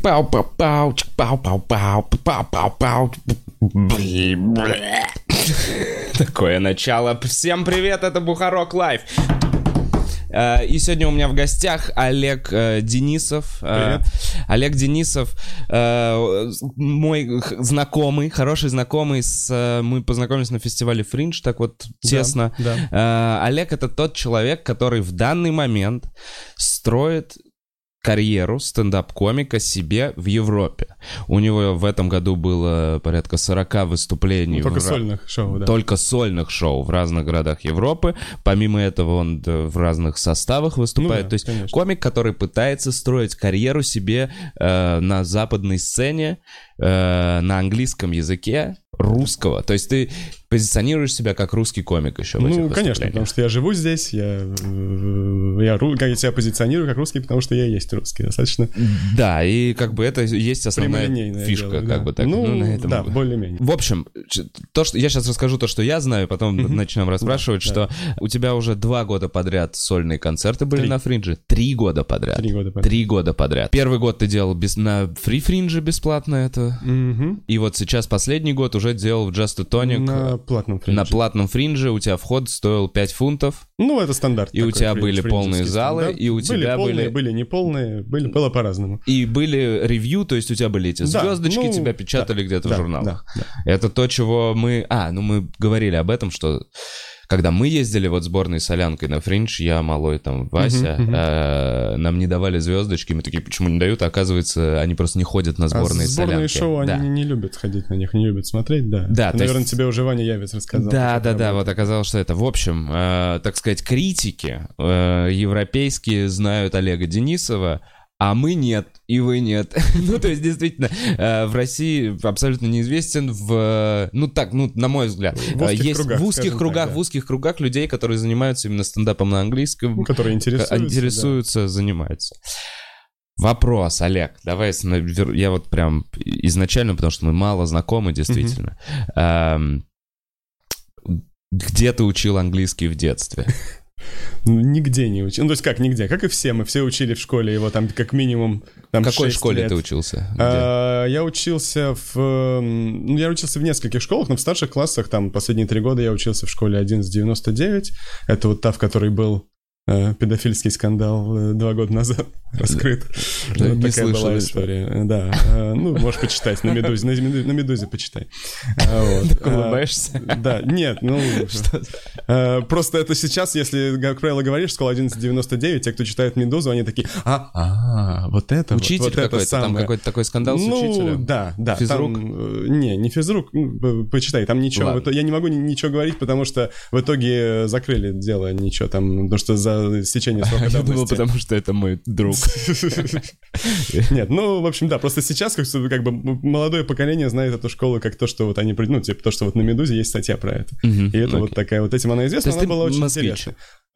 Чик-пау-пау-пау, чик-пау-пау-пау, пау-пау-пау. Блин, бля. Такое начало. Всем привет, это Бухарок Лайв. Э, И сегодня у меня в гостях Олег Денисов. Привет. Олег Денисов, мой знакомый, хороший знакомый. С, мы познакомились на фестивале Фриндж, так вот тесно. Да. Э, Олег это тот человек, который в данный момент строит карьеру стендап-комика себе в Европе. У него в этом году было порядка 40 выступлений. Ну, только в сольных шоу, да. Только сольных шоу в разных городах Европы. Помимо этого он да, в разных составах выступает. Ну да, То есть конечно. комик, который пытается строить карьеру себе э, на западной сцене, э, на английском языке, русского. То есть ты позиционируешь себя как русский комик еще в Ну, конечно, потому что я живу здесь, я, э, я, я себя позиционирую как русский, потому что я и есть русский. Достаточно Да, и как бы это есть основная фишка, дело, как да. бы так. Ну, на этом да, более-менее. В общем, то, что я сейчас расскажу то, что я знаю, потом начнем расспрашивать, Да, что у тебя уже два года подряд сольные концерты были Три. на Фриндже. Три года подряд. Три года подряд. Три года подряд. Первый год ты делал без, на фри Фриндже бесплатно это. Мгм. И вот сейчас последний год уже делал в Just a Tonic. На платном На фриндже. платном фриндже у тебя вход стоил 5 фунтов, Ну, это стандарт. И у тебя фриндж, были полные залы, стандарт. и у были тебя полные, были- были неполные, были, было по-разному. и были ревью, то есть у тебя были эти Да, звездочки, ну, тебя печатали где-то в Да, журналах. да, Это то, чего мы... А, ну мы говорили об этом, что когда мы ездили вот сборной солянкой на Фриндж, я, малой, там, Вася, мгм. э, нам не давали звездочки, мы такие, почему не дают? А оказывается, они просто не ходят на А сборные сборные солянки. шоу, Да. они не любят ходить на них, не любят смотреть, да. Да, то Наверное, есть- тебе уже Ваня Явец рассказал. Да, да, да, работает. вот оказалось, что это. В общем, э, так сказать, критики э, европейские знают Олега Денисова, а мы нет, и вы нет. ну, то есть, действительно, э, в России абсолютно неизвестен в... Ну, так, ну, на мой взгляд. В узких Э, есть кругах, в узких кругах, так, да. в узких кругах людей, которые занимаются именно стендапом на английском, Ну, которые интересуются. да. интересуются, занимаются. Вопрос, Олег, давай, я вот прям изначально, потому что мы мало знакомы, действительно. Эм, Где ты учил английский в детстве? Ну, Нигде не учил. Ну, то есть как нигде? Как и все. Мы все учили в школе его там как минимум там, В какой 6 школе лет. ты учился? Где? А, Я учился в... Ну, я учился в нескольких школах, но в старших классах, там, последние три года я учился в школе 1199. Это вот та, в которой был педофильский скандал э, два года назад раскрыт. Да, Вот такая слышал была история. Э, Да. Э, Ну, можешь почитать на Медузе. На Медузе, на Медузе почитай. Вот. Так улыбаешься? Да, нет, ну... э, Просто это сейчас, если, как правило, говоришь школа 1199, те, кто читает «Медузу», они такие, а, а, вот это вот, Учитель вот это какой-то, там самое». какой-то такой скандал с ну, учителем? да, да. Физрук? Там, э, не, не физрук, ну, почитай, там ничего. Ладно. я не могу ни- ничего говорить, потому что в итоге закрыли дело, ничего там, потому что за стечение срока Я думал, потому что это мой друг. Нет, ну, в общем, да, просто сейчас как, бы- как бы молодое поколение знает эту школу как то, что вот они, ну, типа то, что вот на «Медузе» есть статья про это. И это вот такая, вот этим она известна, она была очень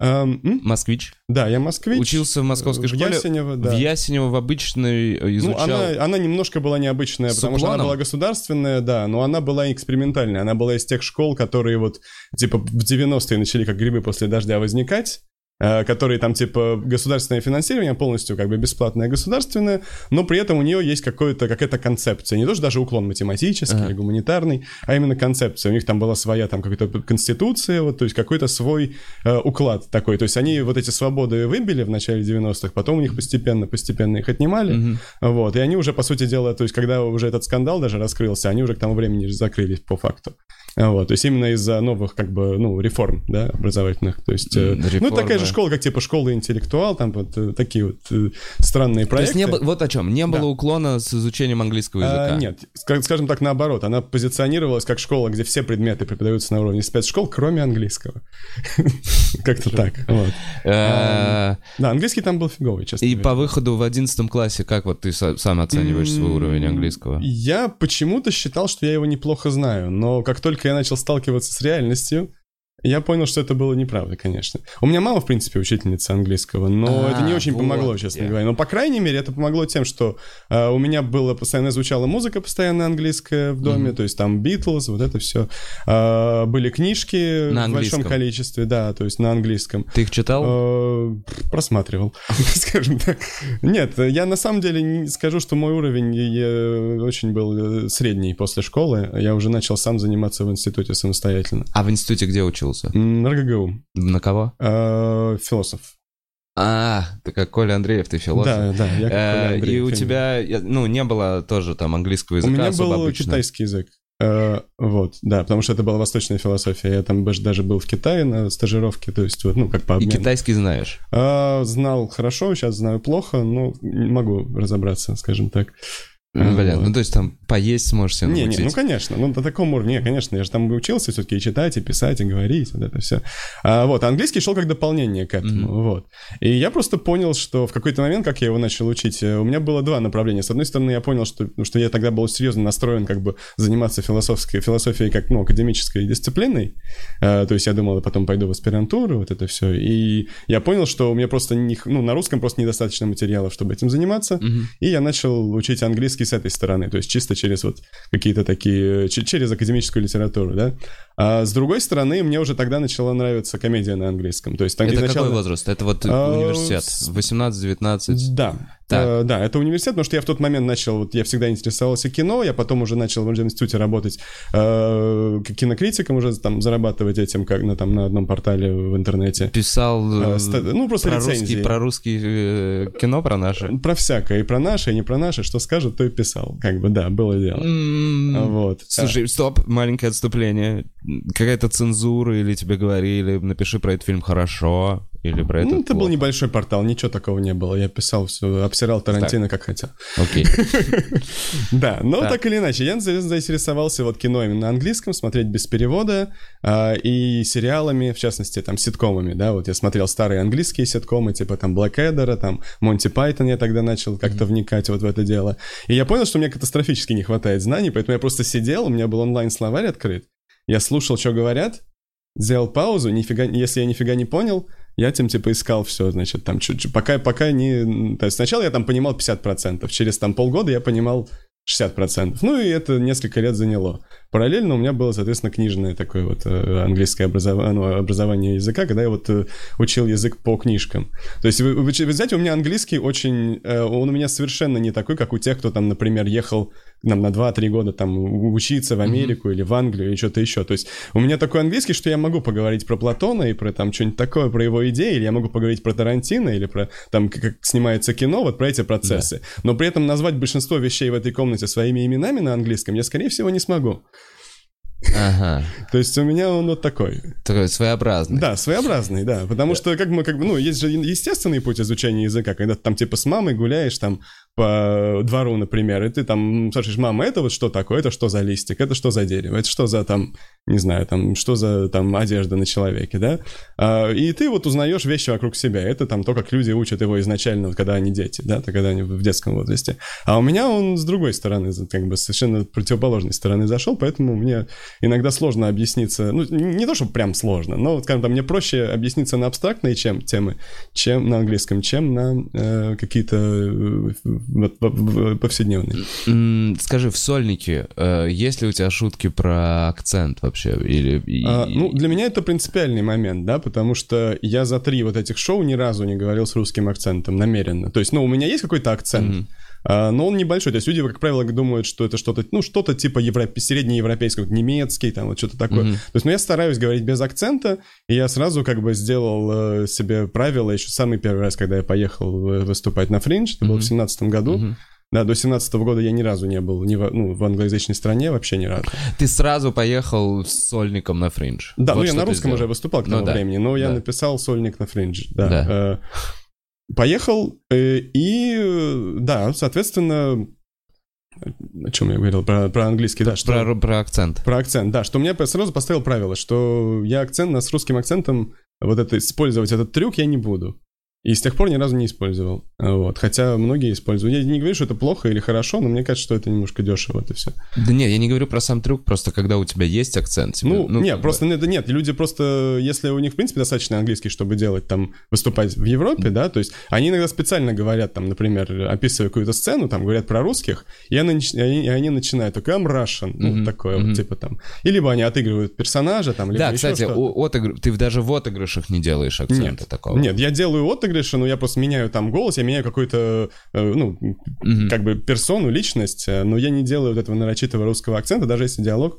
м? Москвич? Да, я москвич. Учился в московской в школе? Ясенево, да. В Ясенево в обычной э, Ну, изучал... она, она немножко была необычная, потому что она была государственная, да, но она была экспериментальная. Она была из тех школ, которые вот, типа, в 90-е начали как грибы после дождя возникать, э, которые там, типа, государственное финансирование полностью как бы бесплатное государственное, но при этом у нее есть какое-то, какая-то концепция. Не то, что даже уклон математический Ага. или гуманитарный, а именно концепция. У них там была своя там какая-то конституция, вот, то есть какой-то свой э, уклад такой. То есть они вот эти свободы выбили в начале 90-х, потом у них постепенно, постепенно их отнимали, Мгм. вот, и они уже, по сути дела, то есть, когда уже этот скандал даже раскрылся, они уже к тому времени закрылись по факту. Вот, то есть, именно из-за новых, как бы, ну, реформ, да, образовательных. То есть, э, М, ну, реформы. такая же школа, как, типа, школа интеллектуал, там вот э, такие вот э, странные То проекты. есть не было, вот о чем, не было Да. уклона с изучением английского А, языка? нет, ска- скажем так, наоборот. Она позиционировалась как школа, где все предметы преподаются на уровне спецшкол, кроме английского. Как-то так. Э, Да, английский там был фиговый, честно И по выходу в одиннадцатом классе, как вот ты са- сам оцениваешь свой уровень английского? Я почему-то считал, что я его неплохо знаю, но как только я начал сталкиваться с реальностью, я понял, что это было неправда, конечно. У меня мама, в принципе, учительница английского, но А, это не очень вот помогло, где. честно говоря. Но, по крайней мере, это помогло тем, что э, у меня было постоянно звучала музыка постоянно английская в доме, то есть там Битлз, вот это все. были книжки На в большом количестве, да, то есть на английском. Ты их читал? Э, Просматривал, скажем так. Нет, я на самом деле не скажу, что мой уровень э, очень был э, средний после школы. Я уже начал сам заниматься в институте самостоятельно. А в институте где учился? М, РГГУ. На кого? Э, Философ. А, ты как Коля Андреев, ты философ. Да, да, я как Коля Э, И Андреев, у именно. тебя, ну, не было тоже там английского У языка меня особо был китайский язык. Э, Вот, да, потому что это была восточная философия. Я там даже был в Китае на стажировке, то есть, вот, ну, как по И обмену. китайский знаешь? А, Знал хорошо, сейчас знаю плохо, но могу разобраться, скажем так. Ну, Блин, Вот. ну то есть там поесть сможешь себе Не, не, ну конечно, ну до такого уровня, не, конечно, я же там учился все-таки и читать, и писать, и говорить, вот это все. А, вот, а английский шел как дополнение к этому, Мгм. вот. И я просто понял, что в какой-то момент, как я его начал учить, э, у меня было два направления. С одной стороны, я понял, что, ну, что я тогда был серьезно настроен как бы заниматься философской, философией как, ну, академической дисциплиной. Э, то есть я думал, потом пойду в аспирантуру, вот это все. И я понял, что у меня просто, не, ну, на русском просто недостаточно материалов, чтобы этим заниматься. Мгм. И я начал учить английский с этой стороны, то есть чисто через вот какие-то такие, ч- через академическую литературу, да. А с другой стороны, мне уже тогда начала нравиться комедия на английском. То есть там Это изначально- какой возраст? Это вот А, университет? с- 18-19? Да. Так. Э, да, это университет, потому что я в тот момент начал, вот я всегда интересовался кино, я потом уже начал в институте работать э, кинокритиком, уже там зарабатывать этим как на, там, на одном портале в интернете. Писал Э, э, ста- ну, просто про рецензии. русский, про русский э, кино, про наше? Про всякое, и про наше, и не про наше, что скажут, то и писал. Как бы, да, было дело. А, Вот. Слушай, стоп, маленькое отступление. Какая-то цензура или тебе говорили, напиши про этот фильм хорошо, или про Ну, это был плохо? небольшой портал, ничего такого не было. Я писал все, обсирал Тарантино как хотел. Окей. Да, но Так. так или иначе, я за- заинтересовался вот кино именно на английском, смотреть без перевода, а, и сериалами, в частности, там, ситкомами, да, вот я смотрел старые английские ситкомы, типа там Блэкэдера, там Монти Пайтон, я тогда начал как-то вникать вот в это дело. И я понял, что мне катастрофически не хватает знаний, поэтому я просто сидел, у меня был онлайн-словарь открыт, я слушал, что говорят, сделал паузу, нифига, если я нифига не понял, я тем типа искал все, значит, там чуть-чуть, пока, пока не... То есть сначала я там понимал 50%, через там полгода я понимал 60%. Ну и это несколько лет заняло. Параллельно у меня было, соответственно, книжное такое вот э, английское образование, ну, образование языка, когда я вот э, учил язык по книжкам. То есть, вы, вы, вы знаете, у меня английский очень... э, он у меня совершенно не такой, как у тех, кто там, например, ехал нам на 2-3 года там учиться в Америку или в Англию или что-то еще. То есть у меня такой английский, что я могу поговорить про Платона и про там что-нибудь такое, про его идеи, или я могу поговорить про Тарантино, или про там, как, снимается кино, вот про эти процессы. Но при этом назвать большинство вещей в этой комнате своими именами на английском я, скорее всего, не смогу. Ага. То есть у меня он вот такой. Такой своеобразный. Да, своеобразный, да. Потому что, как мы, как бы, ну, есть же естественный путь изучения языка, когда ты там типа с мамой гуляешь там по двору, например, и ты там спрашиваешь, мама, это вот что такое, это что за листик, это что за дерево, это что за там, не знаю, там, что за там одежда на человеке, да? А, и ты вот узнаешь вещи вокруг себя. Это там то, как люди учат его изначально, вот, когда они дети, да, то когда они в детском возрасте. А у меня он с другой стороны, как бы совершенно противоположной стороны зашел, поэтому мне иногда сложно объясниться, ну, не то, что прям сложно, но, скажем так, мне проще объясниться на абстрактные чем, темы, чем на английском, чем на э, какие-то М, Скажи, в сольнике э, есть ли у тебя шутки про акцент вообще? Или... А, ну, для меня это принципиальный момент, да, потому что я за три вот этих шоу ни разу не говорил с русским акцентом намеренно. То есть, ну, у меня есть какой-то акцент, Мгм. А, но он небольшой. То есть люди, как правило, думают, что это что-то, ну, что-то типа европе- среднеевропейского, немецкий, там, вот что-то такое. Мгм. То есть, ну, я стараюсь говорить без акцента, и я сразу как бы сделал э, себе правило еще самый первый раз, когда я поехал э, выступать на Фриндж, это было Мгм. в семнадцатом году. Мгм. Да, до семнадцатого года я ни разу не был ни в, ну, в англоязычной стране, вообще ни разу. Ты сразу поехал с сольником на фриндж. Да, Вот ну я на русском уже выступал к Ну тому да, времени, но я да. написал сольник на фриндж. Да. Да. Поехал, э, и да, соответственно, о чем я говорил? Про, про английский, да. Что, Про, про акцент. про акцент, да, что мне сразу поставил правило, что я акцент, с русским акцентом, вот это, использовать этот трюк я не буду. И с тех пор ни разу не использовал. Вот. Хотя многие используют. Я не говорю, что это плохо или хорошо, но мне кажется, что это немножко дешево, это все. Да нет, я не говорю про сам трюк, просто когда у тебя есть акцент. Тебе, Ну, ну, нет, просто нет, нет, люди просто, если у них, в принципе, достаточно английский, чтобы делать там, выступать в Европе, да, то есть они иногда специально говорят, там, например, описывая какую-то сцену, там, говорят про русских, и они, и они, начинают, такой, I'm Russian, ну, Мгм, такое мгм. вот, типа там. И либо они отыгрывают персонажа, там, либо Да, кстати, отыгр- ты даже в отыгрышах не делаешь акцента Нет, такого. Нет, я делаю отыгрыши, но я просто меняю там голос, я меняю какую-то, э, ну, Мгм. как бы персону, личность, э, но я не делаю вот этого нарочитого русского акцента, даже если диалог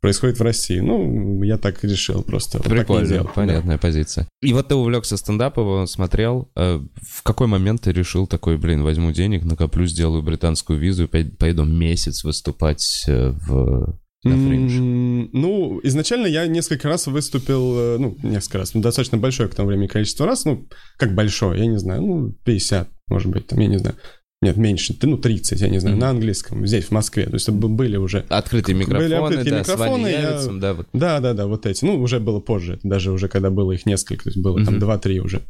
происходит в России. Ну, я так решил просто. вот Прикольно, да. понятная позиция. И вот ты увлекся стендапом, смотрел. Э, В какой момент ты решил такой, блин, возьму денег, накоплю, сделаю британскую визу и пой- поеду месяц выступать в на фриндж? М, Ну, изначально я несколько раз выступил, э, ну, несколько раз, ну, достаточно большое к тому времени количество раз, ну, как большое, я не знаю, ну, 50, может быть, там, я не знаю. Нет, меньше, ну, 30, я не знаю, Мгм. на английском, здесь, в Москве. То есть были уже Открытые Были микрофоны, открытые да, микрофоны, я- Явицем, да, вот. Да, да, да, вот эти. Ну, уже было позже, даже уже когда было их несколько, то есть было там Мгм. 2-3 уже.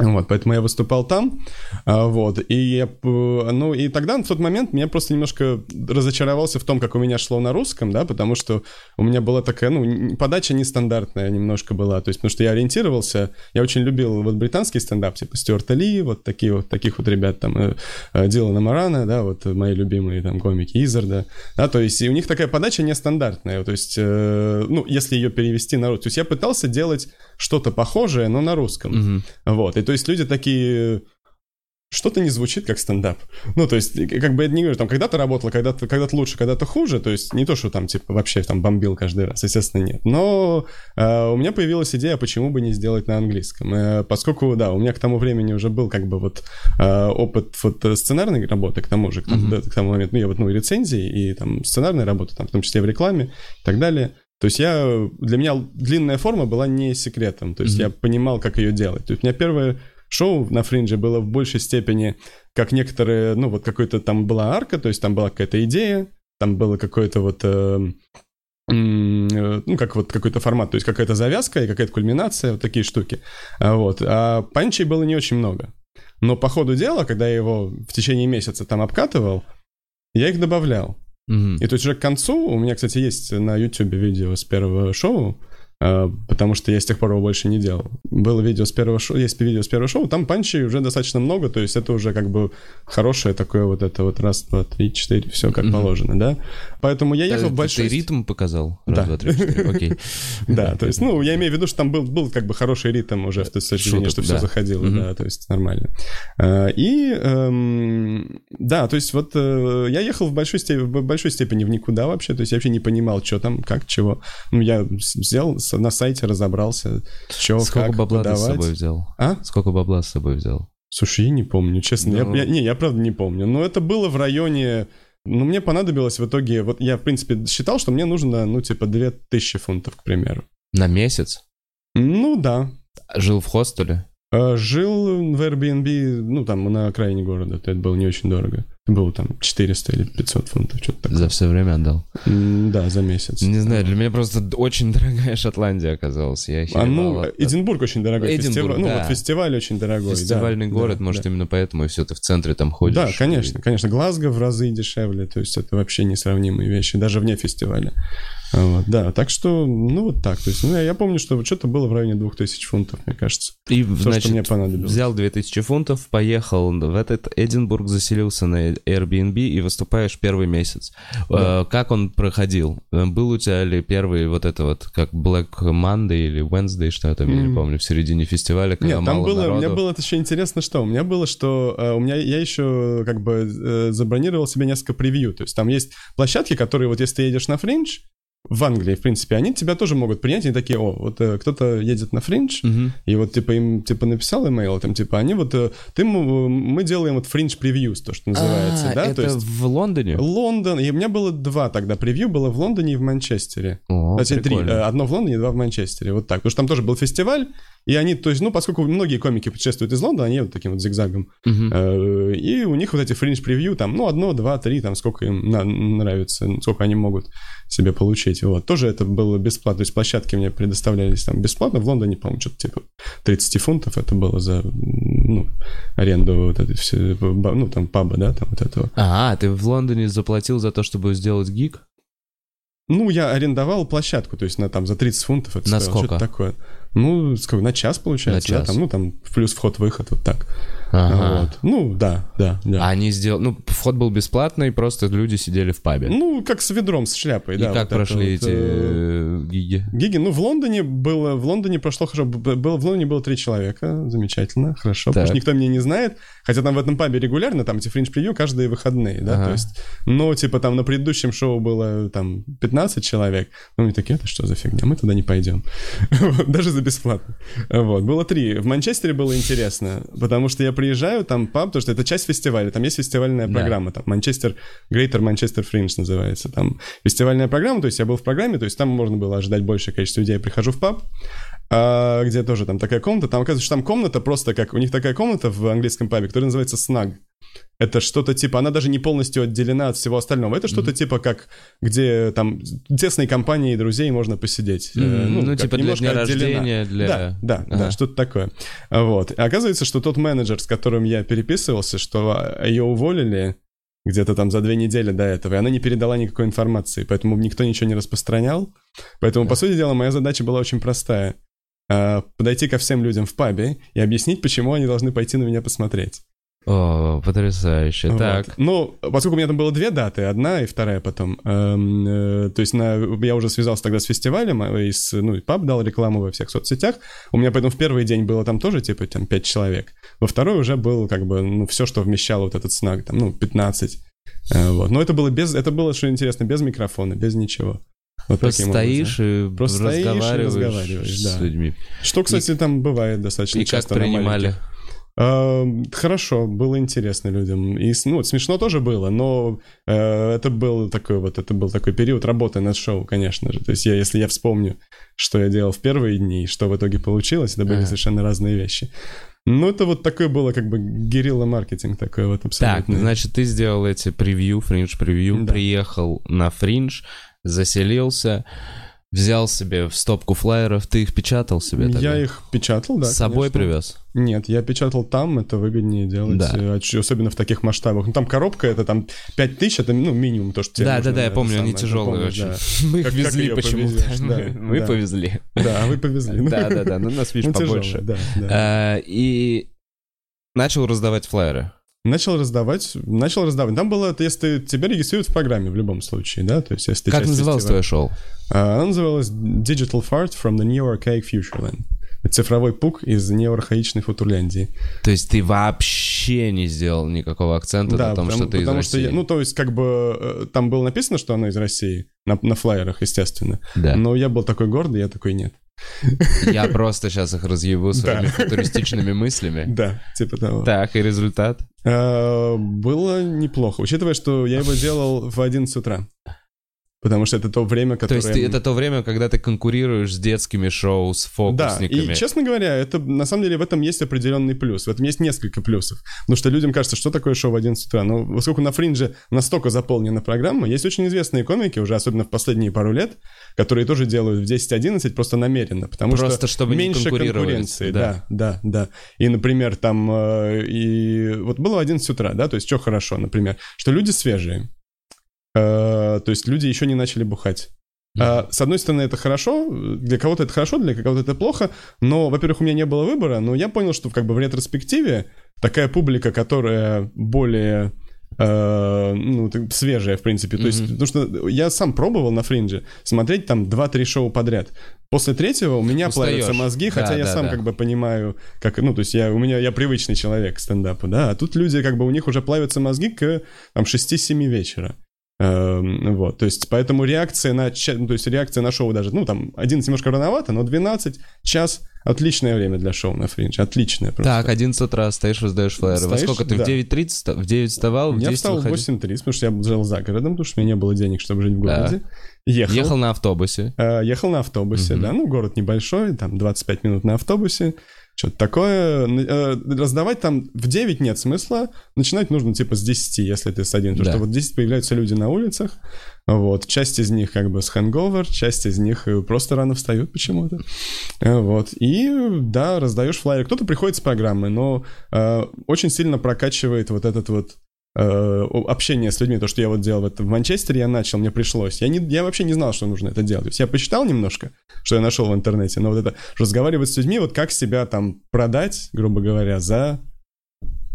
Вот, поэтому я выступал там, а, вот, и я, п- ну, и тогда, в тот момент, меня просто немножко разочаровался в том, как у меня шло на русском, да, потому что у меня была такая, ну, подача нестандартная немножко была, то есть, потому что я ориентировался, я очень любил вот британский стендап, типа Стюарта Ли, вот такие вот, таких вот ребят, там, э, э, Дилана Марана, да, вот мои любимые там комики Изарда, да, то есть, и у них такая подача нестандартная, то есть, э, ну, если ее перевести на русский, то есть я пытался делать что-то похожее, но на русском, Мгм. вот, и то есть люди такие, что-то не звучит как стендап. Ну, то есть, как бы я не говорю, там, когда-то работало, когда-то когда лучше, когда-то хуже, то есть не то, что там, типа, вообще там бомбил каждый раз, естественно, нет. Но э, у меня появилась идея, почему бы не сделать на английском. Э, поскольку, да, у меня к тому времени уже был как бы вот э, опыт вот э, сценарной работы, к тому же, к, Мгм. да, к тому моменту, ну, я вот, ну, и рецензии, и там сценарная работа, там, в том числе в рекламе и так далее. То есть я, для меня длинная форма была не секретом, то есть Мгм. я понимал, как ее делать. То есть у меня первое шоу на Фриндже было в большей степени, как некоторые, ну вот какой-то там была арка, то есть там была какая-то идея, там было какое-то вот, э, э, ну как вот какой-то формат, то есть какая-то завязка и какая-то кульминация, вот такие штуки. А Вот. А панчей было не очень много. Но по ходу дела, когда я его в течение месяца там обкатывал, я их добавлял. Мгм. И то есть уже к концу, у меня, кстати, есть на YouTube видео с первого шоу, потому что я с тех пор его больше не делал. Было видео с первого шоу, есть видео с первого шоу, там панчей уже достаточно много, то есть это уже как бы хорошее такое вот это вот раз, два, три, четыре, все как Мгм. положено, да? Поэтому я ехал в большой... Ты ритм показал? Раз, Да. два, три, четыре, окей. Да, то есть, ну, я имею в виду, что там был, был как бы хороший ритм уже, с точки зрения, что все заходило, да, то есть нормально. А, И, эм, да, то есть вот э, я ехал в большой, степени, в большой степени в никуда вообще, то есть я вообще не понимал, что там, как, чего. Ну, я с- взял, с- на сайте разобрался, что, Сколько как, бабла ты с подавать. собой взял? А? Сколько бабла с собой взял? Слушай, я не помню, честно. Я- Ну. Я, не, я правда не помню. Но это было в районе... Ну, мне понадобилось в итоге... Вот я, в принципе, считал, что мне нужно, ну, типа, 2000 фунтов, к примеру. На месяц? Ну, да. Жил в хостеле? Э, Жил в Airbnb, ну, там, на окраине города. То это было не очень дорого. Было там 400 или 500 фунтов, что-то такое. За все время отдал? М, Да, за месяц. Не знаю, для меня просто д- очень дорогая Шотландия оказалась. Я А, охеревал ну, от- Эдинбург очень дорогой. Эдинбург, фестиваль, Ну, да. вот фестиваль очень дорогой. да, Фестивальный да, город, да. может, именно поэтому и все, ты в центре там ходишь. Да, конечно, конечно. Глазго в разы дешевле, то есть это вообще несравнимые вещи, даже вне фестиваля. Вот, да, так что, ну вот так. То есть, ну, я, я помню, что вот что-то было в районе 2000 фунтов, мне кажется. И, То, значит, что мне понадобилось. взял 2000 фунтов, поехал в этот Эдинбург, заселился на Airbnb и выступаешь первый месяц. Да. Э, Как он проходил? Э, Был у тебя ли первый вот это вот, как Black Monday или Wednesday, что я там, я не помню, в середине фестиваля, когда Нет, там мало было, у меня народу? было еще интересно, что у меня было, что э, у меня я еще как бы забронировал себе несколько превью, то есть там есть площадки, которые вот если ты едешь на Fringe в Англии, в принципе, они тебя тоже могут принять, они такие, о, вот э, кто-то едет на Fringe, Мгм. и вот, типа, им, типа, написал имейл, там, типа, они вот, э, ты, мы делаем вот Fringe previews, то, что называется, А, да, это то есть в Лондоне? Лондон, и у меня было два тогда превью, было в Лондоне и в Манчестере. О, Кстати, три. Э, Одно в Лондоне, два в Манчестере. Вот так. Потому что там тоже был фестиваль, И они, то есть, ну, поскольку многие комики путешествуют из Лондона, они вот таким вот зигзагом. Э, И у них вот эти фринж-превью, там, ну, одно, два, три, там, сколько им на- нравится, сколько они могут себе получить. Вот. Тоже это было бесплатно. То есть площадки мне предоставлялись там бесплатно. В Лондоне, по-моему, что-то типа 30 фунтов это было за, ну, аренду вот этой все, ну, там, паба, да, там вот этого. А, ты в Лондоне заплатил за то, чтобы сделать гиг? Ну, я арендовал площадку, то есть на там за 30 фунтов это На стоило, сколько? что-то такое. Ну, сколько, на час, получается, На да, час. там, ну, там плюс вход-выход, вот так. Ага. Вот. Ну, да, да, да. А они сделали... Ну, вход был бесплатный, просто люди сидели в пабе. Ну, как с ведром, с шляпой, И да. как вот это прошли вот, эти э, э, гиги? Гиги, ну, в Лондоне было, в Лондоне прошло хорошо, было, в Лондоне было три человека, замечательно, хорошо, потому Так. что никто меня не знает, хотя там в этом пабе регулярно, там эти фринж-превью каждые выходные, да, Ага. то есть, но, типа, там на предыдущем шоу было, там, 15 человек, ну, они такие, это что за фигня, мы туда не пойдем, даже за бесплатно, вот, было три, в Манчестере было интересно, потому что я приезжаю, там паб, потому что это часть фестиваля, там есть фестивальная Да. программа, там, Манчестер, Greater Manchester Fringe называется, там, фестивальная программа, то есть я был в программе, то есть там можно было ожидать большее количество людей, я прихожу в паб, а, где тоже там такая комната, там оказывается, что там комната просто как, у них такая комната в английском пабе, которая называется снаг. Это что-то типа, она даже не полностью отделена от всего остального. Это что-то типа как, где там тесной компанией друзей можно посидеть. Мгм. Ну, как типа для немножко дня отделена. рождения, для- Да, да, Ага. да, что-то такое. Вот. И оказывается, что тот менеджер, с которым я переписывался, что ее уволили где-то там за две недели до этого, и она не передала никакой информации, поэтому никто ничего не распространял. Поэтому, по сути дела, моя задача была очень простая. А, Подойти ко всем людям в пабе и объяснить, почему они должны пойти на меня посмотреть. О, потрясающе. Вот. Так. Ну, поскольку у меня там было две даты, одна и вторая потом, эм, э, то есть на, я уже связался тогда с фестивалем, э, и с, ну, и паб дал рекламу во всех соцсетях, у меня поэтому в первый день было там тоже, типа, там, 5 человек, во второй уже был, как бы, ну, все, что вмещало вот этот снаг, там, ну, 15, Э, вот. Но это было без, это было, что интересно, без микрофона, без ничего. Вот Просто образом. стоишь и Просто стоишь и разговариваешь, разговариваешь, с да. людьми. Что, кстати, там бывает достаточно И как часто на принимали? маленьких. А, Хорошо, было интересно людям. И ну, смешно тоже было, но э, это был такой вот, это был такой период работы над шоу, конечно же. То есть я, если я вспомню, что я делал в первые дни, и что в итоге получилось, это были Ага. совершенно разные вещи. Ну, это вот такое было как бы герилла-маркетинг такой вот Так, абсолютно. значит, ты сделал эти превью, фриндж-превью, Да. приехал на фриндж, заселился, взял себе в стопку флайеров, ты их печатал себе тогда? Я их печатал, да. С собой конечно. привез? Нет, я печатал там, это выгоднее делать, Да. э, особенно в таких масштабах. Ну, там коробка, это там 5000, это, ну, минимум то, что тебе Да, да, нужно, да, я это помню, они самое, ты тяжелые помнишь, очень. да. Мы их Как- везли почему-то. да, Мы- да. повезли. Да, а вы повезли. Да, да, да, ну нас, видишь, ну, побольше. да, да. Э, И начал раздавать флайеры. Начал раздавать, начал раздавать. Там было, если тебя регистрируют в программе в любом случае, да, то есть если ты Как называлось твое шоу? А, Она называлась Digital Fart from the Neo Archaic Futureland. Цифровой пук из неоархаичной Футурляндии. То есть ты вообще не сделал никакого акцента на том, потому, что ты из потому что России? я, ну, то есть, как бы, э, там было написано, что она из России, на, на флайерах, естественно. Да. Но я был такой гордый, я такой, нет. Я просто сейчас их разъебу своими Да. футуристичными мыслями. Да, типа того. Так, и результат? А, Было неплохо, учитывая, что я его делал в 11 утра. Потому что это то время, То которое... есть ты- это то время, когда ты конкурируешь с детскими шоу, с Да, фокусниками. и, честно говоря, это на самом деле в этом есть определенный плюс. В этом есть несколько плюсов. Потому что людям кажется, что такое шоу в 11 утра. Но поскольку на Фриндже настолько заполнена программа, есть очень известные комики, уже особенно в последние пару лет, которые тоже делают в 10-11 просто намеренно. Потому Просто что чтобы меньше конкуренции. да. Да, да, да. И, например, там... э, и вот было в 11 утра, да, то есть что хорошо, например, что люди свежие. Э, то есть люди еще не начали бухать. А, с одной стороны, это хорошо, для кого-то это хорошо, для кого-то это плохо, но, во-первых, у меня не было выбора, но я понял, что как бы в ретроспективе такая публика, которая более э, ну, свежая, в принципе. То есть, потому что я сам пробовал на фринже смотреть там 2-3 шоу подряд. После третьего у меня Устаешь. плавятся мозги, хотя Да, я да, сам да. как бы понимаю, как, ну, то есть я, у меня, я привычный человек к стендапу, да, а тут люди, как бы, у них уже плавятся мозги к, там, 6-7 вечера. Эм, вот, то есть, поэтому реакция на, ну, то есть, реакция на шоу даже, ну, там, 11 немножко рановато, но 12, час, Отличное время для шоу на фриндже, отличное просто. Так, 11 утра стоишь, раздаешь флайеры. Во сколько ты? да. В 9.30? вста- В 9 вставал, в Я 10 встал в выходил? 8.30, потому что я жил за городом, потому что у меня не было денег, чтобы жить в Да. городе. Ехал. Ехал на автобусе. Э, ехал на автобусе, Мгм. да, ну, город небольшой, там 25 минут на автобусе, что-то такое. Э, раздавать там в 9 нет смысла, начинать нужно типа с 10, если ты с 1, потому Да. что вот 10 появляются люди на улицах, вот, часть из них как бы с хэнговер, часть из них э, просто рано встают почему-то, Э, вот, и, да, раздаешь флайер. Кто-то приходит с программы, но э, очень сильно прокачивает вот этот вот общение с людьми, то, что я вот делал это- в Манчестере, я начал, мне пришлось. Я, не, я вообще не знал, что нужно это делать. То есть я почитал немножко, что я нашел в интернете, но вот это разговаривать с людьми, вот как себя там продать, грубо говоря, за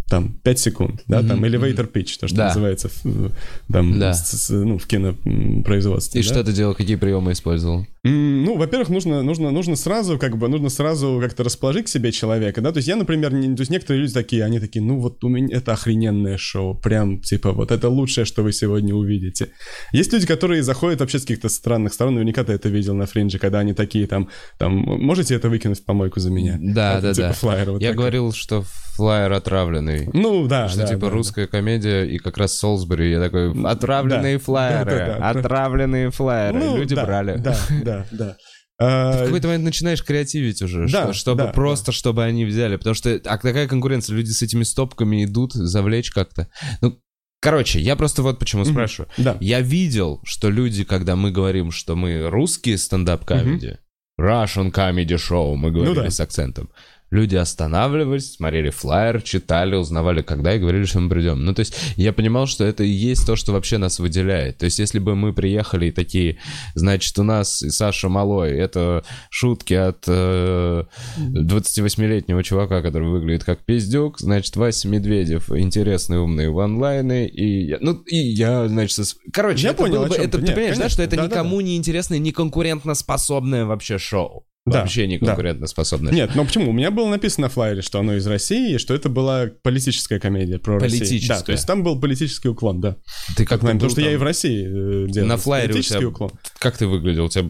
там 5 секунд, да, там Мгм, elevator pitch, то, что Да. называется в, там, Да. с- с- ну, в кинопроизводстве. И да. что ты делал, какие приемы использовал? М, Ну, во-первых, нужно, нужно, нужно сразу, как бы, нужно сразу как-то расположить к себе человека, да, то есть я, например, не- то есть некоторые люди такие, они такие, ну, вот у меня это охрененное шоу, прям, типа, вот это лучшее, что вы сегодня увидите. Есть люди, которые заходят вообще с каких-то странных сторон, наверняка ты это видел на фринже, когда они такие, там, там, можете это выкинуть в помойку за меня? Да, Это да, типа да. флаер вот Я такой. говорил, что флайер отравленный. Ну, да, Что да, типа да, да. русская комедия и как раз Солсбери. Я такой, отравленные Да, флайеры, да, да, да. отравленные флайеры. Ну, Люди да, брали. Да, да, да. Ты А, в какой-то момент начинаешь креативить уже, Да, что- чтобы да, просто, чтобы они взяли. Потому что а такая конкуренция, люди с этими стопками идут, завлечь как-то. Ну, короче, я просто вот почему Мгм. спрашиваю. Да. Я видел, что люди, когда мы говорим, что мы русские стендап-комедии, Russian comedy show, мы говорили Ну да. с акцентом, люди останавливались, смотрели флайер, читали, узнавали, когда, и говорили, что мы придем. Ну, то есть я понимал, что это и есть то, что вообще нас выделяет. То есть если бы мы приехали и такие, значит, у нас и Саша Малой, это шутки от э, 28-летнего чувака, который выглядит как пиздюк, значит, Вася Медведев, интересные умные ванлайны, и я, ну, и я, значит, с- короче, Я это понял, было бы, это, ты. ты понимаешь, да, конечно. что это Да-да-да. никому не интересное, не конкурентно-способное вообще шоу. Да, Вообще не да. конкурентно-способное. Нет, но почему? У меня было написано на флайере, что оно из России, и что это была политическая комедия про Россию. Политическая. Да, то есть там был политический уклон, да. Ты как Потому был что я и там? в России э, делал. На флайере у Политический тебя уклон. Как ты выглядел? У тебя,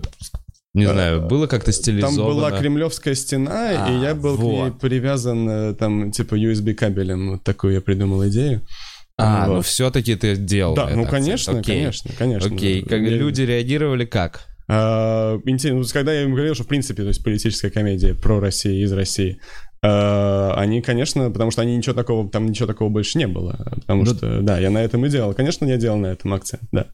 не знаю, было как-то Там стилизовано? была кремлевская стена, и А, я был к ней вот. привязан э, там типа USB кабелем. Вот такую я придумал идею. А, Вот. ну все-таки ты делал Да, ну этот акцент. конечно, Окей. конечно, конечно. Окей, как Я- люди реагировали как? А, интересно, вот когда я им говорил, что в принципе, то есть политическая комедия про Россию из России, они, конечно, потому что они ничего такого, там ничего такого больше не было, потому Ну- что, да, я на этом и делал, конечно, я делал на этом акцент, да,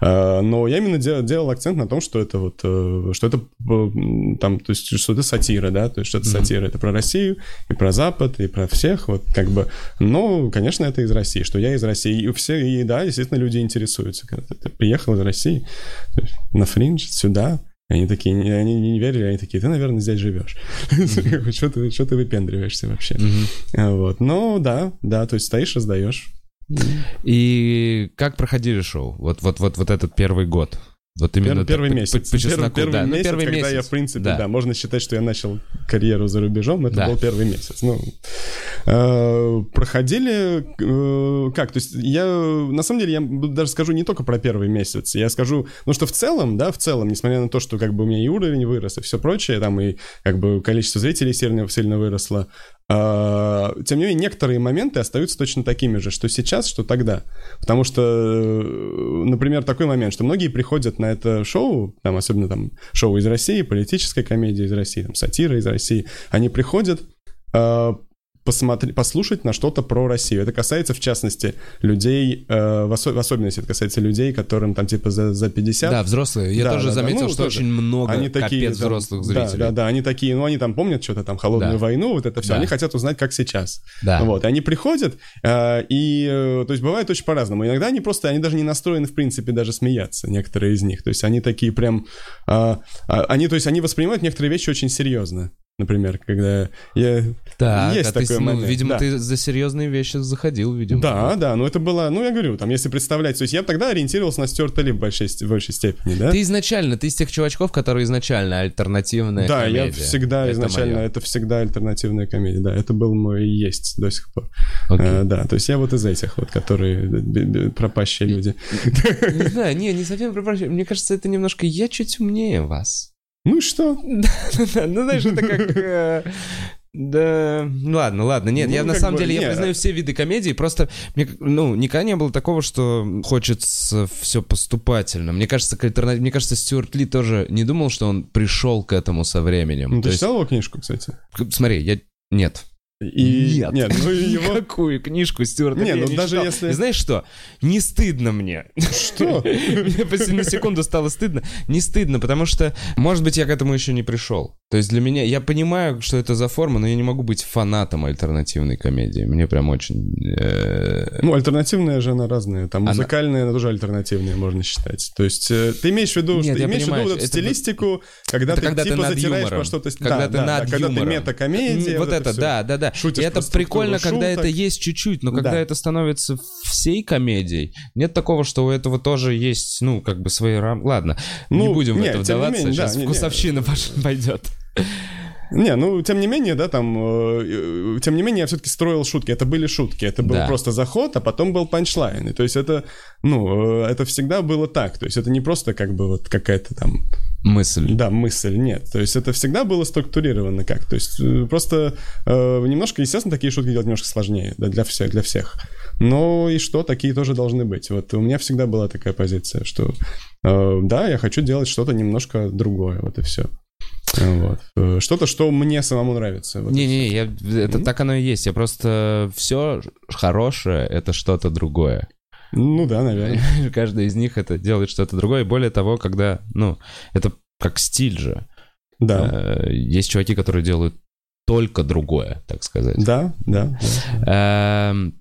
А, но я именно делал, делал акцент на том, что это вот, э, что это э, там, то есть, что это сатира, да, то есть, что это сатира, это про Россию, и про Запад, и про всех, вот, как бы, но, конечно, это из России, что я из России, и все, и да, естественно, люди интересуются, когда ты, приехал из России, на фриндж, сюда, они такие, они не верили, они такие, ты, наверное, здесь живешь. Что ты, что ты выпендриваешься вообще? А, Вот. Ну, да, да, то есть стоишь, раздаешь. И как проходили шоу? Вот, вот, вот, вот этот первый год. Вот именно Пер- первый по- месяц. По, по чесноку, первый, да. Ну, месяц, первый когда я, месяц. в принципе, Да. да. можно считать, что я начал карьеру за рубежом, это Да. был первый месяц. Ну, э, проходили э, как? То есть я, на самом деле, я даже скажу не только про первый месяц, я скажу, ну что в целом, да, в целом, несмотря на то, что как бы у меня и уровень вырос, и все прочее, там и как бы количество зрителей сильно, сильно выросло, тем не менее, некоторые моменты остаются точно такими же, что сейчас, что тогда. Потому что, э, например, такой момент, что многие приходят на это шоу, там, особенно там шоу из России, политическая комедия из России, там, сатира из России, они приходят э, посмотри, послушать на что-то про Россию. Это касается, в частности, людей, э, в, осо- в особенности это касается людей, которым там типа за, за 50. Да, взрослые. Я Да, тоже да, да. заметил, Ну, что тоже. очень много Они такие, капец там, взрослых да, зрителей. Да, да, они такие, ну, они там помнят что-то там, холодную Да. войну, вот это все. Да. Они хотят узнать, как сейчас. Да. Вот, и они приходят, э, и, э, то есть, бывает очень по-разному. Иногда они просто, они даже не настроены, в принципе, даже смеяться, некоторые из них. То есть, они такие прям, а, а, они, то есть, они воспринимают некоторые вещи очень серьезно. Например, когда я... Так, Есть а ты, такой ну, момент, видимо, да. ты за серьезные вещи заходил, видимо. Да, да, ну это было, ну я говорю, там, если представлять, то есть я тогда ориентировался на Стюарт Ли в большей, в большей степени, да? Ты изначально, ты из тех чувачков, которые изначально альтернативная Да, комедия. я всегда Это изначально, моё. это всегда альтернативная комедия, да, это был мой и есть до сих пор. Окей. Э, да, то есть я вот из этих вот, которые б- пропащие люди. Не знаю, не, не совсем про прощение. Мне кажется, это немножко я чуть умнее вас. Ну и что? Ну, знаешь, это как... э, Да, ну ладно, ладно, нет, Ну, я на самом бы, деле, я не. признаю все виды комедий, просто, мне, ну, никогда не было такого, что хочется все поступательно. Мне кажется, к альтерна- мне кажется, Стюарт Ли тоже не думал, что он пришел к этому со временем. Ну, То ты есть, читал его книжку, кстати? смотри, я... Нет. И... Нет. Нет, ну и его... Какую книжку Стюарта Не, я ну даже читал. если- И знаешь что? Не стыдно мне. Что? Мне почти на секунду стало стыдно. Не стыдно, потому что, может быть, я к этому еще не пришел. То есть для меня, я понимаю, что это за форма, но я не могу быть фанатом альтернативной комедии. Мне прям очень... э, Ну, альтернативная же она разная. Там музыкальная, она тоже альтернативная, можно считать. То есть э, ты имеешь в виду, Нет, что я имеешь в понимаю, виду эту стилистику, когда ты ты типа затираешь юмором. по что-то... Когда да, ты да, над да, когда юмором. ты метакомедия. Вот это, всё. да, да, да. Шутишь это прикольно, когда шуток. это есть чуть-чуть, но когда Да. это становится всей комедией, нет такого, что у этого тоже есть, ну, как бы свои рамки. Ладно, не Ну, будем в не, это не вдаваться, менее, да, сейчас не, не. вкусовщина пош- пойдет. Не, ну, тем не менее, да, там, э, э, тем не менее, я все-таки строил шутки. Это были шутки, это был Да. просто заход, а потом был панчлайн. И то есть это, ну, э, это всегда было так. То есть это не просто как бы вот какая-то там, Мысль. да, мысль, нет. То есть это всегда было структурировано как. То есть э, просто э, немножко, естественно, такие шутки делать немножко сложнее, да, для всех, для всех. Но и что, такие тоже должны быть. Вот у меня всегда была такая позиция, что э, да, я хочу делать что-то немножко другое, вот и все. Вот. Э, Что-то, что мне самому нравится. Вот Не-не, я, это Мгм. так оно и есть. Я просто все хорошее это что-то другое. Ну да, наверное. Каждый из них это делает что-то другое. Более того, когда, ну, это как стиль же. Да. Э, Есть чуваки, которые делают только другое, так сказать. Да, да. да. Эм,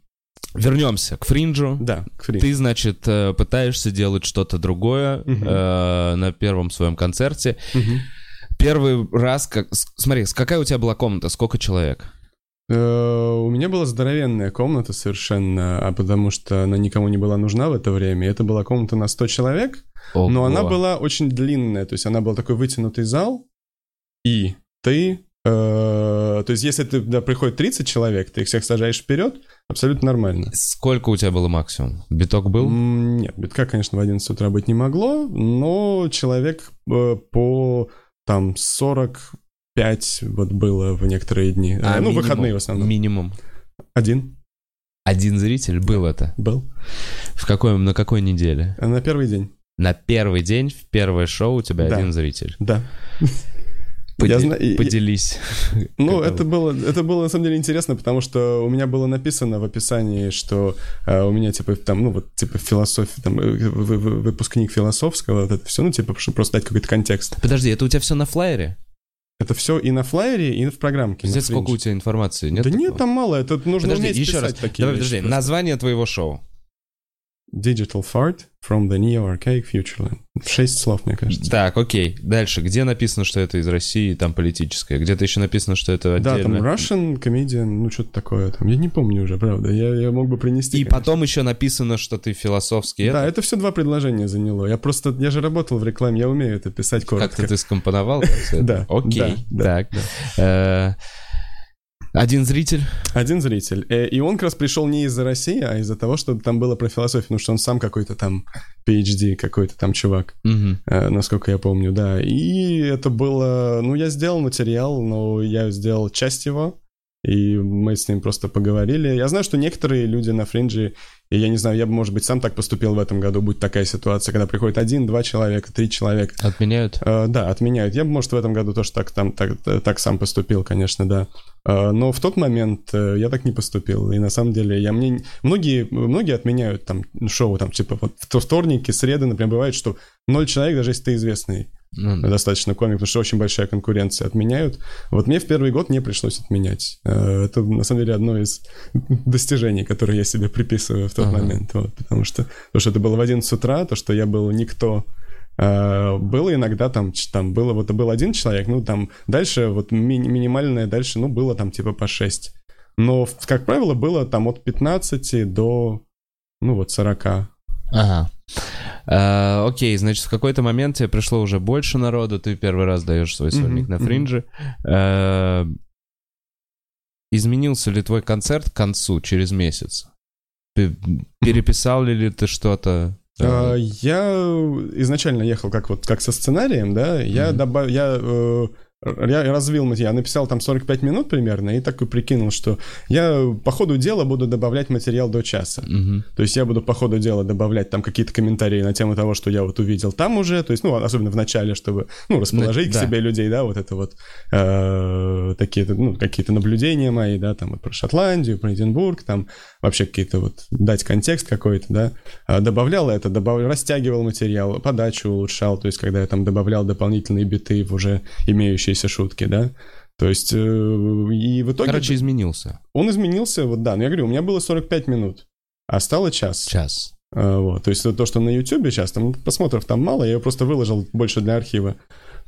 Вернемся к фринджу. Да, к фри. Ты, значит, э, пытаешься делать что-то другое э, на первом своем концерте. Первый раз, как... смотри, какая у тебя была комната, сколько человек? Э, У меня была здоровенная комната совершенно, а потому что она никому не была нужна в это время. Это была комната на 100 человек, но Ого. она была очень длинная. То есть она была такой вытянутый зал, и ты... э, то есть если ты, приходит 30 человек, ты их всех сажаешь вперед, абсолютно нормально. Сколько у тебя было максимум? Биток был? Нет, битка, конечно, в 11 утра быть не могло, но человек э, по там 45 вот было в некоторые дни. Э, ну, минимум? выходные в основном. Минимум. Один Один зритель был это. был. В какой, на какой неделе? А На первый день. На первый день, в первое шоу у тебя Да. один зритель. Да. Поде- Я зна- и- и- Поделись. Ну, это было, это было на самом деле интересно, потому что у меня было написано в описании, что э, у меня типа там, ну вот типа философия, там э, вы- вы- выпускник философского, вот это все, ну типа чтобы просто дать какой-то контекст. Подожди, это у тебя все на флайере? Это все и на флайере, и в программке. Пиздец, сколько у тебя информации? Нет да нет, такого? там мало, это нужно Подожди, уметь еще раз. писать такие Давай, вещи подожди. просто. Название твоего шоу. Digital Fart from the Neo Archaic Futureland. Шесть слов, мне кажется. Так, окей. Дальше. Где написано, что это из России, там политическое? Где-то еще написано, что это Да, там отдельно. Russian comedian, ну что-то такое там. Я не помню уже, правда. Я, я мог бы принести. И конечно. потом еще написано, что ты философский. Да, это. это все два предложения заняло. Я просто, я же работал в рекламе, я умею это писать коротко. Как-то ты скомпоновал? да, Окей. Так. Один зритель. Один зритель. Э, И он как раз пришел не из-за России, а из-за того, что там было про философию, потому что он сам какой-то там PhD, какой-то там чувак, э, насколько я помню, да. И это было... Ну, я сделал материал, но я сделал часть его, и мы с ним просто поговорили. Я знаю, что некоторые люди на фринже, и я не знаю, я бы, может быть, сам так поступил в этом году, будь такая ситуация, когда приходит один, два человека, три человека. Отменяют? Э, да, отменяют. Я бы, может, в этом году тоже так, там, так, так сам поступил, конечно, да. Э, но в тот момент э, я так не поступил. И на самом деле я мне... Многие, многие отменяют там шоу, там, типа, вот в вторники, среды, например, бывает, что ноль человек, даже если ты известный Ну, достаточно комик, потому что очень большая конкуренция, отменяют. Вот мне в первый год не пришлось отменять. Э, Это, на самом деле, одно из достижений, которые я себе приписываю в тот Ага. момент. Вот, потому что то, что это было в 11 утра, то, что я был никто, э, было иногда там, там было, вот был один человек, ну, там дальше, вот ми- минимальное дальше, ну, было там типа по 6. Но, как правило, было там от 15 до, ну, вот 40. Ага. Э, окей, значит, в какой-то момент тебе пришло уже больше народу, ты первый раз даешь свой сольник Мгм, на фринже. Э, изменился ли твой концерт к концу, через месяц? Переписал ли ты что-то? А, Я изначально ехал как вот как со сценарием, да, я добавил, я э, я развил материал, я написал там 45 минут примерно, и такой прикинул, что я по ходу дела буду добавлять материал до часа. Мгм. То есть я буду по ходу дела добавлять там какие-то комментарии на тему того, что я вот увидел там уже, то есть, ну, особенно в начале, чтобы, ну, расположить Да. к себе людей, да, вот это вот э, такие, ну, какие-то наблюдения мои, да, там вот про Шотландию, про Эдинбург, там вообще какие-то вот дать контекст какой-то, да, А добавлял это, добавлял, растягивал материал, подачу улучшал, то есть когда я там добавлял дополнительные биты в уже имеющиеся шутки, да, то есть, э, и в итоге Короче, изменился. он изменился, вот да, но я говорю, у меня было 45 минут, а стало час. Час. А, Вот, то есть то, что на YouTube сейчас, там просмотров там мало, я ее просто выложил больше для архива.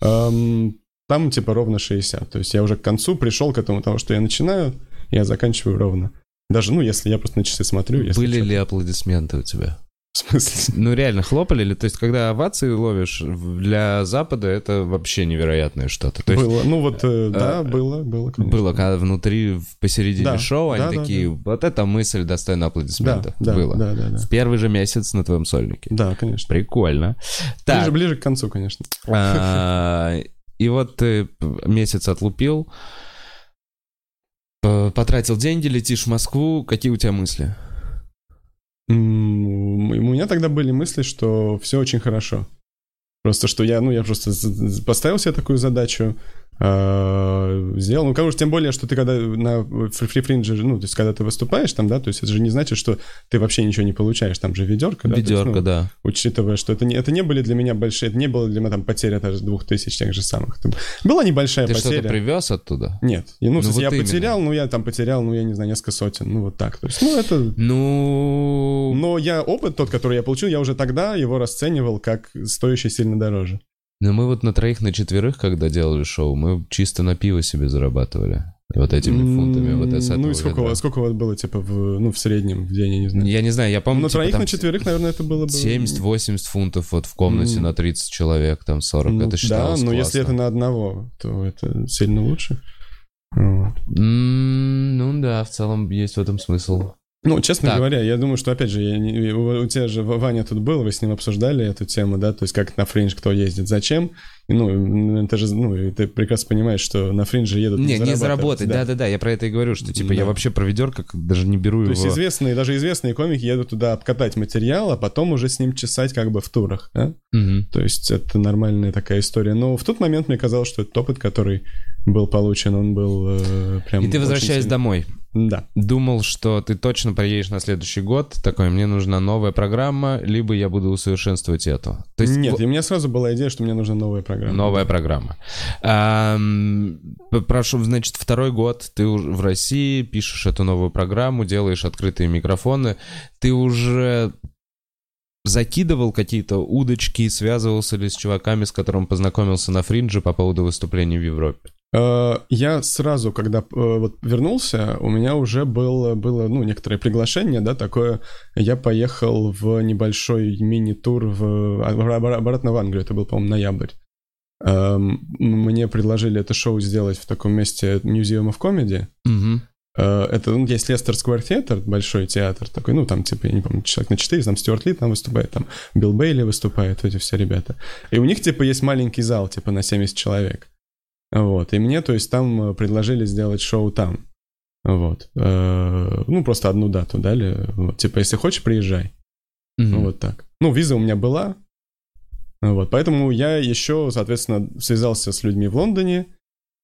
Ам, Там типа ровно 60. То есть я уже к концу пришел к этому, того, что я начинаю, я заканчиваю ровно. Даже, ну, если я просто на часы смотрю, если Были ли аплодисменты у тебя? В смысле? Ну, реально, хлопали ли? То есть, когда овации ловишь, для Запада это вообще невероятное что-то. То есть, было. Ну вот, э, да, э, было, было, конечно. было, когда внутри, посередине Да, шоу, они да, да, такие, вот эта мысль достойна Да, аплодисментов. да, было. да, да, да. В первый же месяц на твоем сольнике. Да, конечно. Прикольно. Ближе, Так, ближе к концу, конечно. а, и вот ты месяц отлупил, потратил деньги, летишь в Москву. Какие у тебя мысли? У меня тогда были мысли, что все очень хорошо. Просто что я, ну, я просто поставил себе такую задачу, э, сделал. Ну, конечно, тем более, что ты когда на фрифринже, ну, то есть когда ты выступаешь там, да, то есть это же не значит, что ты вообще ничего не получаешь, там же ведерко, да. то есть, Ведерко, ну, да. Учитывая, что это не, это не были для меня большие, это не было для меня там потеря даже двух тысяч тех же самых. Это была небольшая Ты потеря. что-то привез оттуда? Нет, и, ну, Ну, вот я именно. потерял, ну, я там потерял, ну, я не знаю, несколько сотен, ну, вот так. То есть, ну, это... Ну, Но я опыт тот, который я получил, я уже тогда его расценивал как стоящий сильно дороже. Ну мы вот на троих, на четверых, когда делали шоу, мы чисто на пиво себе зарабатывали. Вот этими фунтами. Вот с ну и сколько, у вас- сколько у вас было, типа, в, ну, в среднем в день, я не знаю. Я не знаю, я Ну, помню, на типа, троих, там на четверых, наверное, это было бы... 70-80 фунтов вот в комнате М. на 30 человек, там 40, Ну, это Да, считалось но если это классно. на одного, то это сильно лучше. Вот. М, Ну да, в целом есть в этом смысл. Ну, честно Так. говоря, я думаю, что, опять же, я не- у, у тебя же Ваня тут был, вы с ним обсуждали эту тему, да, то есть как на фриндж кто ездит, зачем. И, ну, это же, ну, ты прекрасно понимаешь, что на фриндже едут Не, не заработать, да. да-да-да, я про это и говорю, что типа я Да. вообще про ведерко даже не беру То его. есть известные, даже известные комики едут туда обкатать материал, а потом уже с ним чесать как бы в турах, да? Мгм. То есть это нормальная такая история. Но в тот момент мне казалось, что этот опыт, который был получен, он был э, прям... И ты возвращаясь сильно- домой, Да. думал, что ты точно приедешь на следующий год, такой, мне нужна новая программа, либо я буду усовершенствовать эту. То есть Нет, в- и у меня сразу была идея, что мне нужна новая программа. Новая программа. Прошу, значит, второй год ты в России, пишешь эту новую программу, делаешь открытые микрофоны. Ты уже закидывал какие-то удочки, связывался ли с чуваками, с которым познакомился на фриндже по поводу выступлений в Европе? Э, Я сразу, когда э, вот вернулся, у меня уже было, было ну, некоторое приглашение, да, такое. Я поехал в небольшой мини-тур в, обратно в Англию, это был, по-моему, ноябрь. Эм, Мне предложили это шоу сделать в таком месте Museum of Comedy. Э, Это, ну, есть Лестер Сквер Театр, большой театр такой, ну, там, типа, я не помню, человек на 4, там Стюарт Ли там выступает, там Билл Бейли выступает, эти все ребята. И у них, типа, есть маленький зал, типа, на 70 человек. Вот, и мне, то есть, там э, предложили сделать шоу там. Вот. Э, Ну, просто одну дату дали. Вот, типа, если хочешь, приезжай. Ну, вот так. Ну, виза у меня была. Вот, поэтому я еще, соответственно, связался с людьми в Лондоне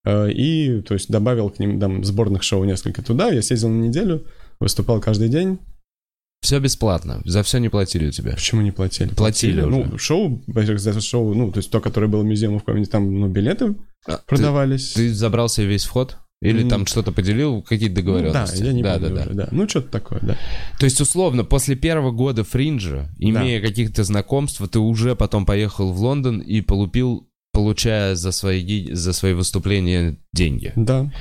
э, и, то есть, добавил к ним там сборных шоу несколько туда. Я съездил на неделю, выступал каждый день. Все бесплатно, за все не платили у тебя. Почему не платили? Платили уже. Ну, шоу, во-первых, за шоу, ну, то есть то, которое было в Museum of Comedy, там, ну, билеты А, продавались. Ты, ты забрал себе весь вход? Или М. там что-то поделил, какие-то Ну, да, договоренности? я не да, помню да, уже, да. да. Ну, что-то такое, да. То есть, условно, после первого года фринджа, имея каких-то знакомств, ты уже потом поехал в Лондон и полупил, получая за свои, за свои выступления деньги. Да.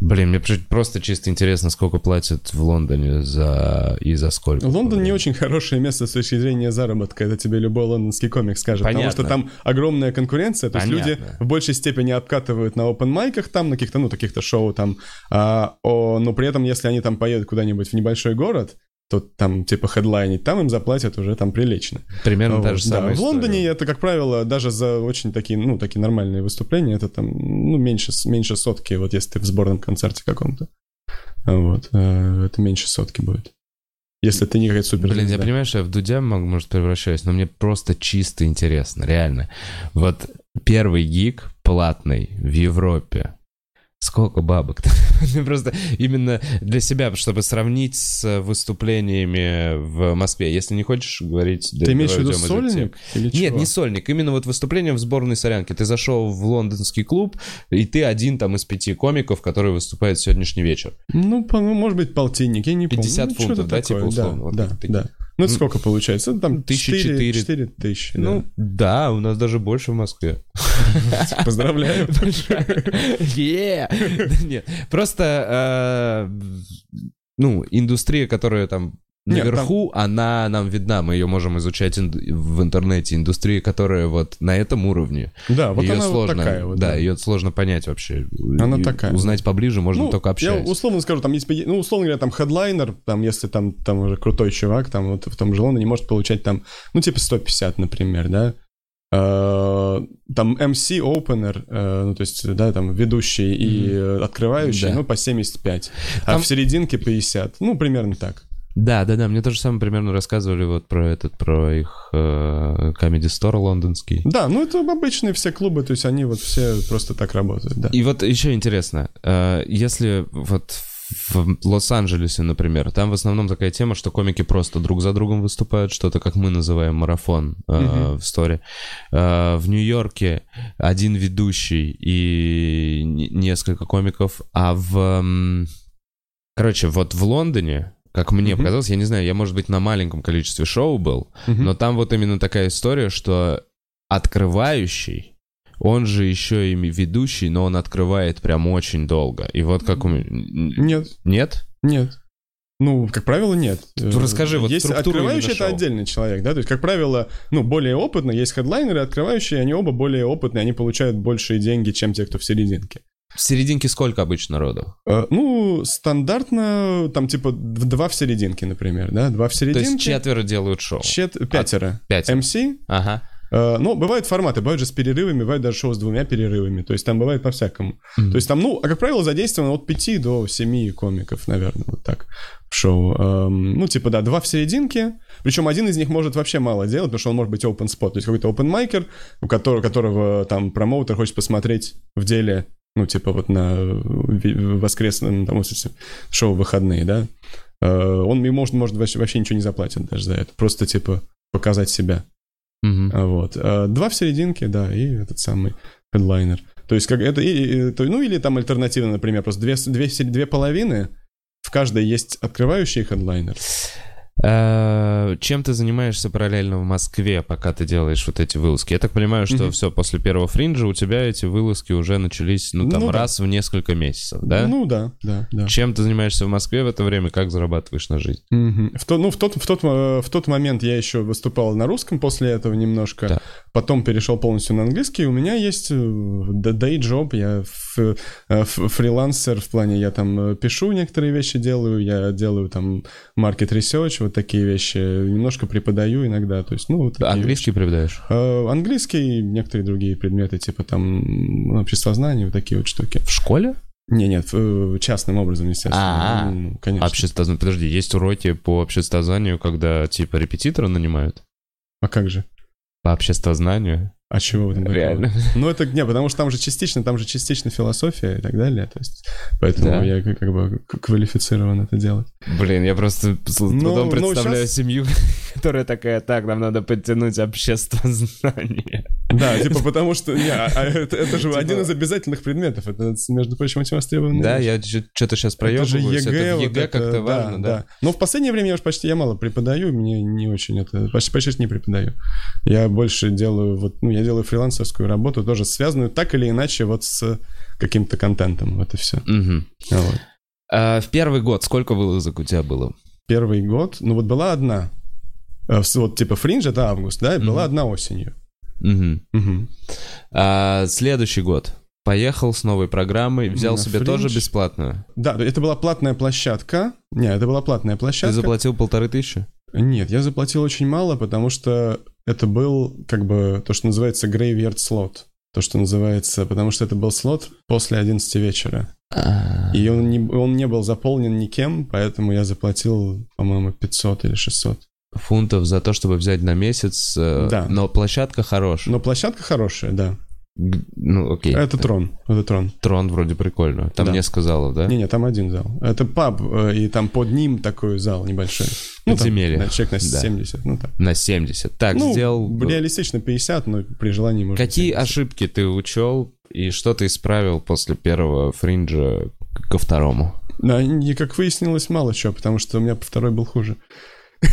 Блин, мне просто чисто интересно, сколько платят в Лондоне за и за сколько. Лондон не очень хорошее место с точки зрения заработка, это тебе любой лондонский комик скажет, потому Понятно. что там огромная конкуренция, то есть люди в большей степени обкатывают на open майках там, на каких-то, ну, каких-то шоу там, а, о, но при этом, если они там поедут куда-нибудь в небольшой город, то там типа хедлайнить, там им заплатят уже там прилично. Примерно Вот, та же да. самая В Лондоне история. это, как правило, даже за очень такие, ну, такие нормальные выступления, это там, ну, меньше, меньше сотки, вот если ты в сборном концерте каком-то. Вот, э, это меньше сотки будет. Если ты не какая-то супер Блин, я понимаю, что я в Дудя, могу, может, превращаюсь, но мне просто чисто интересно, реально. Вот первый гиг платный в Европе. Сколько бабок? Просто именно для себя, чтобы сравнить с выступлениями в Москве. Если не хочешь говорить... Ты имеешь в виду сольник? Или Нет, чего? не сольник, именно вот выступление в сборной Солянки. Ты зашел в лондонский клуб, и ты один там из пяти комиков, который выступает сегодняшний вечер. Ну, по- ну, может быть, полтинник, я не помню. 50 Ну, фунтов, да, такое, типа, условно, вот Да, да. Ну, это сколько получается? Ну, Там тысячи 4, четыре. 4 тысячи, Ну, да. да, у нас даже больше в Москве. Поздравляю. Е! Да Нет, просто, э, ну, индустрия, которая там Нет, наверху, она нам видна, мы ее можем изучать ин- в интернете. Индустрия, которая вот на этом уровне. Да, вот ее она сложно, вот такая вот. да, ее сложно понять вообще. Она И такая. Узнать поближе можно Ну, только Я общаясь. условно скажу, там есть, ну, условно говоря, там хедлайнер, там, если там, там уже крутой чувак, там вот в том же Лондоне может получать там, ну, типа 150, например, да. Э, Там MC, opener, э, ну, то есть, да, там, ведущий и открывающий, Да. ну, по 75. А Там- в серединке 50. Ну, примерно так. Да, да, да, мне тоже самое примерно рассказывали вот про этот, про их э, Comedy Store лондонский. Да, ну, это обычные все клубы, то есть они вот все просто так работают, да. И вот еще интересно, э, если вот в Лос-Анджелесе, например, там в основном такая тема, что комики просто друг за другом выступают, что-то, как мы называем, марафон э, Мгм. в сторе. Э, в Нью-Йорке один ведущий и несколько комиков, а в... Короче, вот в Лондоне, как мне Мгм. показалось, я не знаю, я, может быть, на маленьком количестве шоу был, Мгм. но там вот именно такая история, что открывающий, он же еще и ведущий, но он открывает прям очень долго. И вот как у меня... Нет, Нет? нет. Ну, как правило, нет. Ну, расскажи, вот есть открывающий это отдельный человек, да, то есть, как правило, ну, более опытный, есть хедлайнеры, открывающие, они оба более опытные, они получают большие деньги, чем те, кто в серединке. В серединке сколько обычно народу? Э, Ну, стандартно, там, типа, два в серединке, например, да, два в То серединке. есть четверо делают шоу. чет- пятеро. Пять. МС, Ага. Э, Ну, бывают форматы, бывают же с перерывами, бывают даже шоу с двумя перерывами. То есть там бывает по-всякому. Мгм. То есть там, ну, а как правило, задействовано от 5 до 7 комиков, наверное, вот так в шоу. Эм, Ну, типа, да, два в серединке. Причем один из них может вообще мало делать, потому что он может быть open spot. То есть какой-то open майкер, у которого, которого там промоутер хочет посмотреть в деле, ну, типа вот на воскресном, там, шоу выходные, да. Э, Он ему может, может вообще, вообще ничего не заплатит даже за это. Просто, типа, показать себя. А, Вот. А, Два в серединке, да, и этот самый хедлайнер. То есть, как это, и, и- то- ну или там альтернативно, например, просто две, две, две половины, в каждой есть открывающий хедлайнер. Э, Чем ты занимаешься параллельно в Москве, пока ты делаешь вот эти вылазки? Я так понимаю, что все, после первого фринджа у тебя эти вылазки уже начались, ну, там, Ну да. раз в несколько месяцев, да? Ну да, да, да. Чем ты занимаешься в Москве в это время? Как зарабатываешь на жизнь? Мгм. В, то, ну, в, тот, в, тот, э, в тот момент я еще выступал на русском после этого немножко, Да. потом перешел полностью на английский. У меня есть э, day job, я ф- ф- фрилансер в плане, я там пишу некоторые вещи, делаю, я делаю там market research, вот такие вещи, немножко преподаю иногда, то есть, ну, вот Английский преподаешь? Э, Английский, некоторые другие предметы, типа там м, обществознание, вот такие вот штуки. В школе? Не, нет, э, частным образом, естественно. А-а. Ну, конечно. Обществознание. Подожди, есть уроки по обществознанию, когда типа репетитора нанимают? А как же? По обществознанию? А чего в этом такого? Реально? Ну, это не, потому что там же частично, там же частично философия и так далее. То есть, поэтому Да. я как, бы квалифицирован это делать. Блин, я просто с Ну, ну, представляю щас- семью, которая такая, так, нам надо подтянуть обществознание. Да, типа потому что... Не, а- а это, это же Типа- один из обязательных предметов. Это, между прочим, очень востребованный. Да, я что-то сейчас Это же проебываюсь. ЕГЭ, Это в вот ЕГЭ это, как-то да, важно, да? Но в последнее время я уж почти, я мало преподаю, мне не очень это, почти, почти не преподаю. Я больше делаю, вот, ну, я делаю фрилансерскую работу, тоже связанную так или иначе вот с каким-то контентом, вот и все. Мгм. Вот. А в первый год сколько вылазок у тебя было? Первый год, ну вот была одна, с- вот типа фриндж это август, да, и была Мгм. одна осенью. Мгм. Мгм. А следующий год? Поехал с новой программой, взял На себе тоже Fringe. бесплатную. Да, это была платная площадка. Не, это была платная Ты площадка. заплатил полторы тысячи? Нет, я заплатил очень мало, потому что это был, как бы, то, что называется graveyard slot. То, что называется, потому что это был слот после 11 вечера. И он не, он не был заполнен никем, поэтому я заплатил, по-моему, 500 или 600. Фунтов за то, чтобы взять на месяц. э, Да. Но площадка хорошая. Но площадка хорошая, да. Ну, окей. Это трон, это трон. Трон вроде прикольно. Там Да. несколько залов, да? Не-не, там один зал. Это паб, э, и там под ним такой зал небольшой. Ну, там, Подземелье. да, человек на Да. 70, ну так. На 70. Так, ну, сделал... реалистично 50, но при желании можно Какие 70. ошибки ты учел и что ты исправил после первого фринджа ко второму? Да, и, как выяснилось, мало чего, потому что у меня второй был хуже.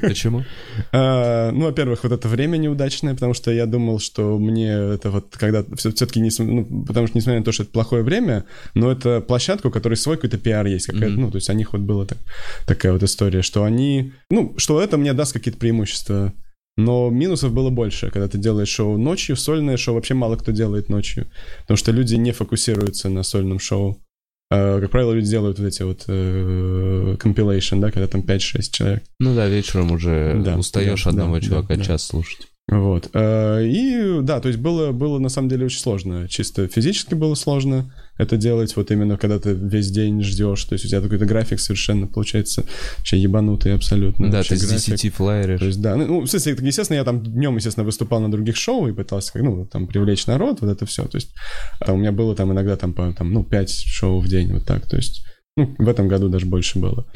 Почему? А, ну, во-первых, вот это время неудачное, потому что я думал, что мне это вот когда все-таки не... Ну, потому что, несмотря на то, что это плохое время, но это площадка, у которой свой какой-то пиар есть. Ну, то есть у них вот была так- такая вот история, что они... Ну, что это мне даст какие-то преимущества. Но минусов было больше, когда ты делаешь шоу ночью, сольное шоу вообще мало кто делает ночью, потому что люди не фокусируются на сольном шоу. А, как правило, люди делают вот эти вот э, compilation, да, когда там 5-6 человек. Ну да, вечером уже Да, устаешь да, одного да, чувака да. час слушать. Вот. Э, И да, то есть было, было на самом деле очень сложно. Чисто физически было сложно это делать, вот именно когда ты весь день ждешь. То есть у тебя какой-то график совершенно получается вообще ебанутый абсолютно. да, ты с график. 10 флайеришь. То есть, да, ну, в смысле, естественно, я там днем, естественно, выступал на других шоу и пытался, как, ну, там, привлечь народ, вот это все. То есть, а у меня было там иногда там, по, там, ну, 5 шоу в день, вот так, то есть, ну, в этом году даже больше было.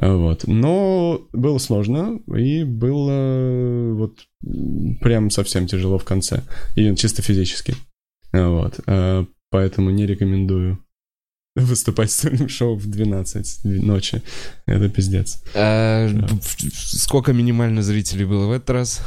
Вот. Но было сложно, и было вот м, прям совсем тяжело в конце. И чисто физически. Вот. А, Поэтому не рекомендую выступать с сольным шоу в 12 ночи. Это пиздец. А, Да. Сколько минимально зрителей было в этот раз?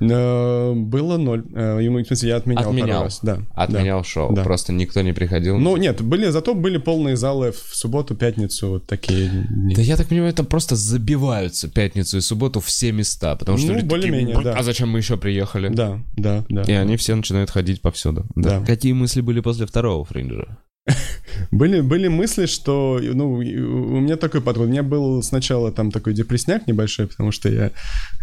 Э, Было ноль. Э, в смысле, я отменял, пару Отменял. раз. Да. Отменял шоу, Да. просто никто не приходил. Ну, нет, были, зато были полные залы в субботу, пятницу, вот такие дни. Да я так понимаю, там просто забиваются пятницу и субботу все места, потому что Ну, люди такие, более-менее, да. а зачем мы еще приехали? Да, да, да. И они все начинают ходить повсюду. Да. Какие мысли были после второго фринджа? Были, были мысли, что, ну, у меня такой подход. У меня был сначала там такой депрессняк небольшой, потому что я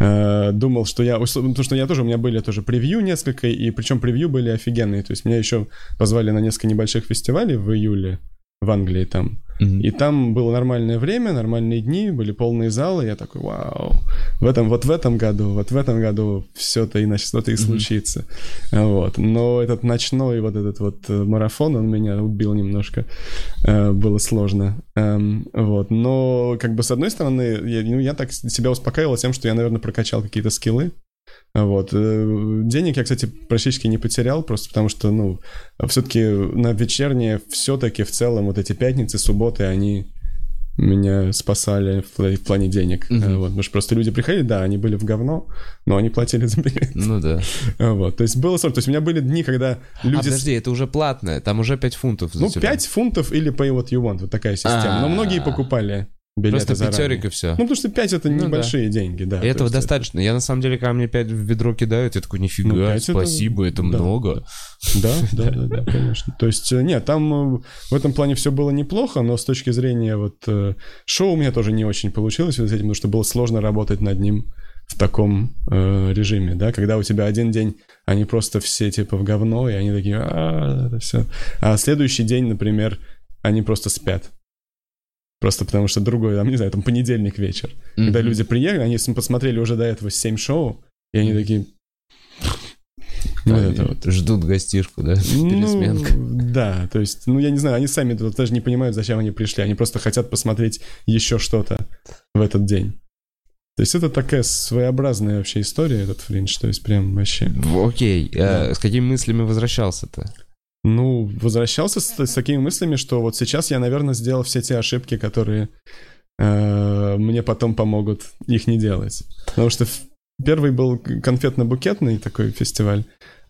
э, думал, что я... условно, Потому что я тоже, у меня были тоже превью несколько, и причем превью были офигенные. То есть меня еще позвали на несколько небольших фестивалей в июле в Англии там. И там было нормальное время, нормальные дни, были полные залы. Я такой, вау, в этом, вот в этом году, вот в этом году все-то иначе что-то и случится. Вот. Но этот ночной вот этот вот э, марафон, он меня убил немножко. Э, Было сложно. Эм, Вот. Но, как бы, с одной стороны, я, ну, я так себя успокаивал тем, что я, наверное, прокачал какие-то скиллы. Вот. Э, Денег я, кстати, практически не потерял, просто потому что, ну, все-таки на вечернее, все-таки в целом вот эти пятницы, субботы, они меня спасали в, пла- в плане денег. Э, Вот. Потому что просто люди приходили, да, они были в говно, но они платили за билет. Ну да. Э, Вот. То есть было сложно. То есть у меня были дни, когда люди... А подожди, это уже платное, там уже 5 фунтов за Ну, тебя. 5 фунтов или pay what you want, вот такая система. Но А. многие покупали билеты Просто заранее. пятерик и все. Ну, потому что 5 это Ну, небольшие деньги, да. И то этого достаточно. Я на самом деле, когда мне 5 в ведро кидают, я такой, Ну, нифига, пять это- спасибо, это, да, много. Да, да, да, да, конечно. То есть, э, нет, там э, в этом плане все было неплохо, но с точки зрения вот э, шоу у меня тоже не очень получилось с этим, потому что было сложно работать над ним в таком э, режиме, да, когда у тебя один день, они просто все типа в говно, и они такие, а, это все. А следующий день, например, они просто спят. Просто потому что другой, там, не знаю, там понедельник вечер. Когда Мгм. люди приехали, они посмотрели уже до этого 7 шоу, и они такие... Вот Они это вот. Ждут гостишку, да? Ну, Пересменка. да, то есть, ну, я не знаю, они сами даже не понимают, зачем они пришли. Они просто хотят посмотреть еще что-то в этот день. То есть это такая своеобразная вообще история, этот фриндж, то есть прям вообще... Окей, э, Да. с какими мыслями возвращался-то? Ну, возвращался с, с такими мыслями, что вот сейчас я, наверное, сделал все те ошибки, которые э, мне потом помогут их не делать. Потому что первый был конфетно-букетный такой фестиваль,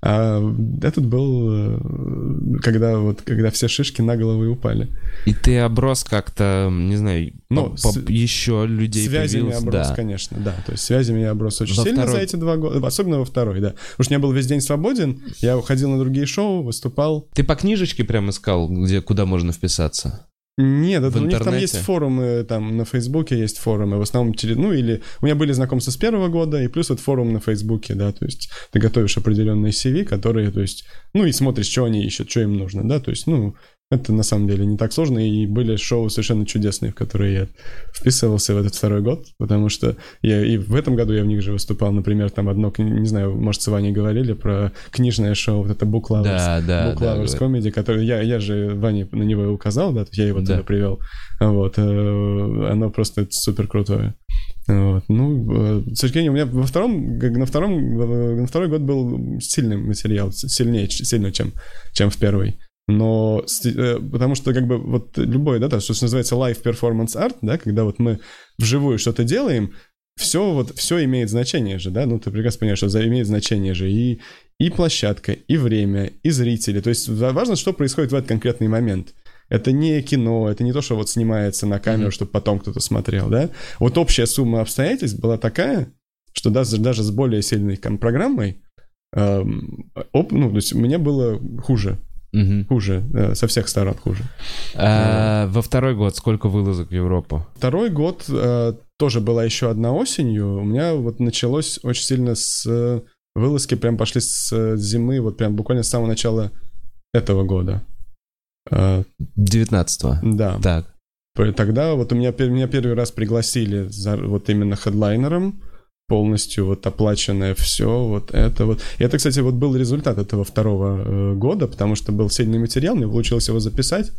А этот был, э, когда вот, когда все шишки на головы упали. И ты оброс как-то, не знаю, Ну, по- по- с- еще людей Связями появилось, оброс, да. конечно, да. То есть связями я оброс очень Во сильно второй- за эти два года, особенно во второй, да. Потому что я был весь день свободен, я уходил на другие шоу, выступал. Ты по книжечке прям искал, где, куда можно вписаться? Нет, это у них там есть форумы, там на Фейсбуке есть форумы, в основном ну или у меня были знакомства с первого года, и плюс вот форум на Фейсбуке, да, то есть ты готовишь определенные CV, которые, то есть, ну и смотришь, что они ищут, что им нужно, да, то есть, ну, это на самом деле не так сложно, и были шоу совершенно чудесные, в которые я вписывался в этот второй год, потому что я и в этом году я в них же выступал, например, там одно, не знаю, может, с Ваней говорили про книжное шоу, вот это Book Lovers, Да, да, Book да. Lovers говорят. Comedy, который я, я же Ване на него указал, да, то есть я его Да. туда привел. Вот, э, оно просто супер крутое. Вот. Ну, э, к сожалению, у меня во втором, на втором, э, на второй год был сильный материал, с- сильнее, сильно, чем, чем в первый. Но, э, потому что, как бы, вот любой, да, то, что называется live performance art, да, когда вот мы вживую что-то делаем, все вот, все имеет значение же, да, ну, ты прекрасно понимаешь, что имеет значение же и, и площадка, и время, и зрители, то есть ва- важно, что происходит в этот конкретный момент. Это не кино, это не то, что вот снимается на камеру, Мгм. чтобы потом кто-то смотрел, да. Вот общая сумма обстоятельств была такая, что даже, даже с более сильной программой, эм, оп- ну, то есть мне было хуже, Мгм. хуже, э, со всех сторон хуже. А, во второй год сколько вылазок в Европу? Второй год тоже была еще одна осенью. У меня вот началось очень сильно с вылазки, прям пошли с зимы, вот прям буквально с самого начала этого года. Э, 19-го. да. Так. Тогда вот у меня, меня первый раз пригласили за, вот именно хедлайнером, полностью вот оплаченное все, вот это вот. И это, кстати, вот был результат этого второго э, года, потому что был сильный материал, мне получилось его записать.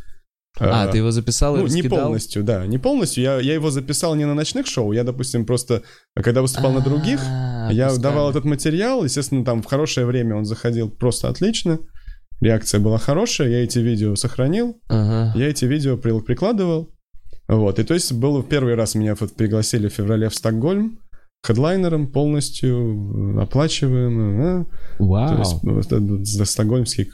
А, Э, ты его записал и ну, не раскидал? полностью, да, не полностью. Я, я его записал не на ночных шоу, я, допустим, просто, когда выступал на других, А, я пускай. давал этот материал, естественно, там в хорошее время он заходил просто отлично, реакция была хорошая, я эти видео сохранил, Ага. я эти видео при- прикладывал, вот, и то есть был первый раз меня вот пригласили в феврале в Стокгольм, хедлайнером полностью, э, оплачиваем, э, Вау. то есть за стокгольмский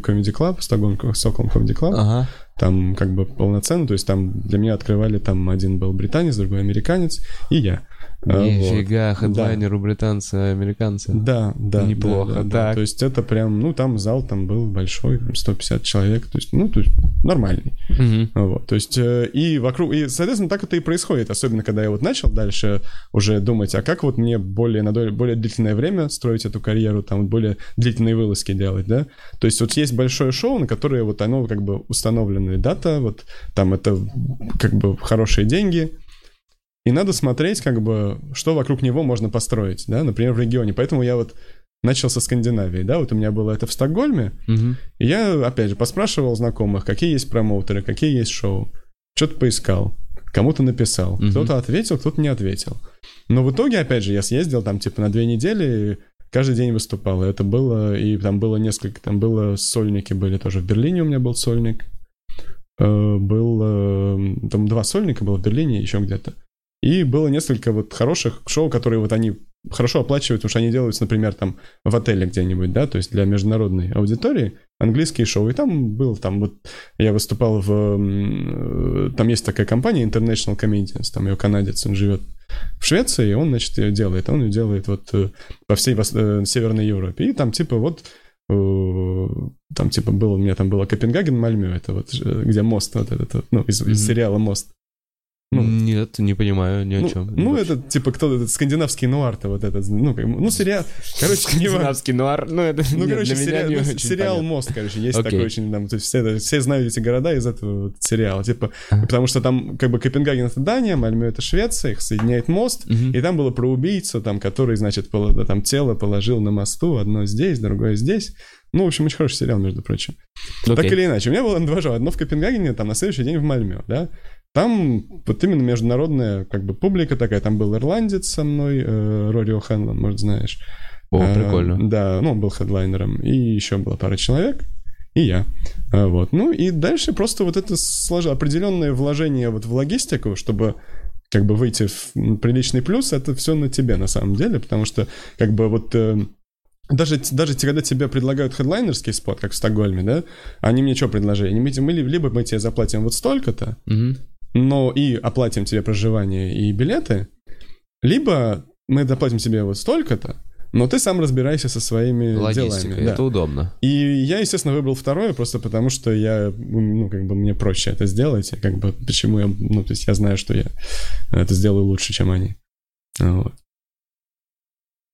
комеди клаб, Стокгольм Comedy Club, Ага. там как бы полноценно, то есть там для меня открывали, там один был британец, другой американец, и я. А, вот. Нифига, хедлайнеру британцы, американцы. Да, да. Неплохо, да, да, да. так. То есть это прям, ну там зал там был большой, там 150 человек, то есть, ну, то есть нормальный. Мгм. Вот, то есть, э, и вокруг, и, соответственно, так это и происходит, особенно когда я вот начал дальше уже думать, а как вот мне более, на более длительное время строить эту карьеру, там, вот более длительные вылазки делать, да? То есть вот есть большое шоу, на которое вот оно как бы установленная дата, вот там это как бы хорошие деньги, и надо смотреть, как бы, что вокруг него можно построить, да, например, в регионе. Поэтому я вот начал со Скандинавии, да, вот у меня было это в Стокгольме, Мгм. и я, опять же, поспрашивал знакомых, какие есть промоутеры, какие есть шоу. Что-то поискал, кому-то написал. Мгм. Кто-то ответил, кто-то не ответил. Но в итоге, опять же, я съездил там, типа, на две недели, каждый день выступал. И это было, и там было несколько, там было сольники были тоже. В Берлине у меня был сольник. Э, Был, э, там два сольника было в Берлине, еще где-то. И было несколько вот хороших шоу, которые вот они хорошо оплачивают, потому что они делаются, например, там в отеле где-нибудь, да, то есть для международной аудитории, английские шоу. И там был, там вот я выступал в... э, Там есть такая компания International Comedians, там ее канадец, он живет в Швеции, и он, значит, ее делает. Он ее делает вот э, по всей э, Северной Европе. И там типа вот там типа был, у меня там было Копенгаген, Мальмё, это вот, где мост вот этот, ну, из, из Мгм. сериала «Мост». Ну, Нет, не понимаю ни о ну, чем. ну, это типа кто этот скандинавский нуар-то вот этот, ну, как, ну, сериал, короче, не. Скандинавский нуар, ну это Ну, нет, короче, для меня сериал, не ну, очень сериал понятно. «Мост», короче, есть Окей. такой очень, там, то есть все, все знают эти города из этого вот сериала, типа, потому что там, как бы, Копенгаген — это Дания, Мальмё — это Швеция, их соединяет мост, Мгм. и там было про убийцу, там, который, значит, пол- там тело положил на мосту, одно здесь, другое здесь. Ну, в общем, очень хороший сериал, между прочим. Так Окей. или иначе, у меня было два шоу. Одно в Копенгагене, там на следующий день в Мальмё, да. Там вот именно международная как бы публика такая. Там был ирландец со мной, э, Рори О'Ханлон, может, знаешь. О, Э, прикольно. Да, ну, он был хедлайнером. И еще была пара человек. И я. А, Вот. Ну, и дальше просто вот это слож... определенное вложение вот в логистику, чтобы как бы выйти в приличный плюс, это все на тебе на самом деле, потому что как бы вот э, Даже, даже когда тебе предлагают хедлайнерский спот, как в Стокгольме, да, они мне что предложили? Они, мы, ли- либо мы тебе заплатим вот столько-то, Мгм. Но и оплатим тебе проживание и билеты, либо мы доплатим тебе вот столько-то, но ты сам разбирайся со своими Логистика, делами. да. это удобно. И я, естественно, выбрал второе, просто потому что я, ну, как бы мне проще это сделать, и как бы почему я, ну, то есть я знаю, что я это сделаю лучше, чем они. Вот.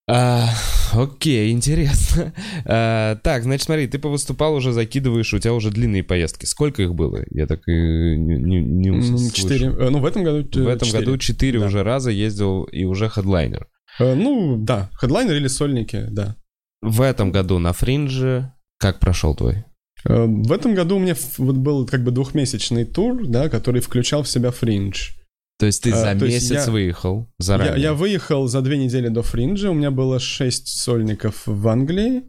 А, окей, интересно. А, так, значит, смотри, ты повыступал уже, закидываешь, у тебя уже длинные поездки. Сколько их было? Я так и не, не, не. Четыре. э, Ну, в этом году В этом четыре. году четыре Да. уже раза ездил и уже хедлайнер. Э, Ну, да, хедлайнер или сольники, да. В этом году на фринже как прошел твой? В этом году у меня вот был как бы двухмесячный тур, да, который включал в себя фриндж. То есть ты А, за есть месяц я- выехал Я, заранее? я выехал за две недели до фринджа, у меня было шесть сольников в Англии.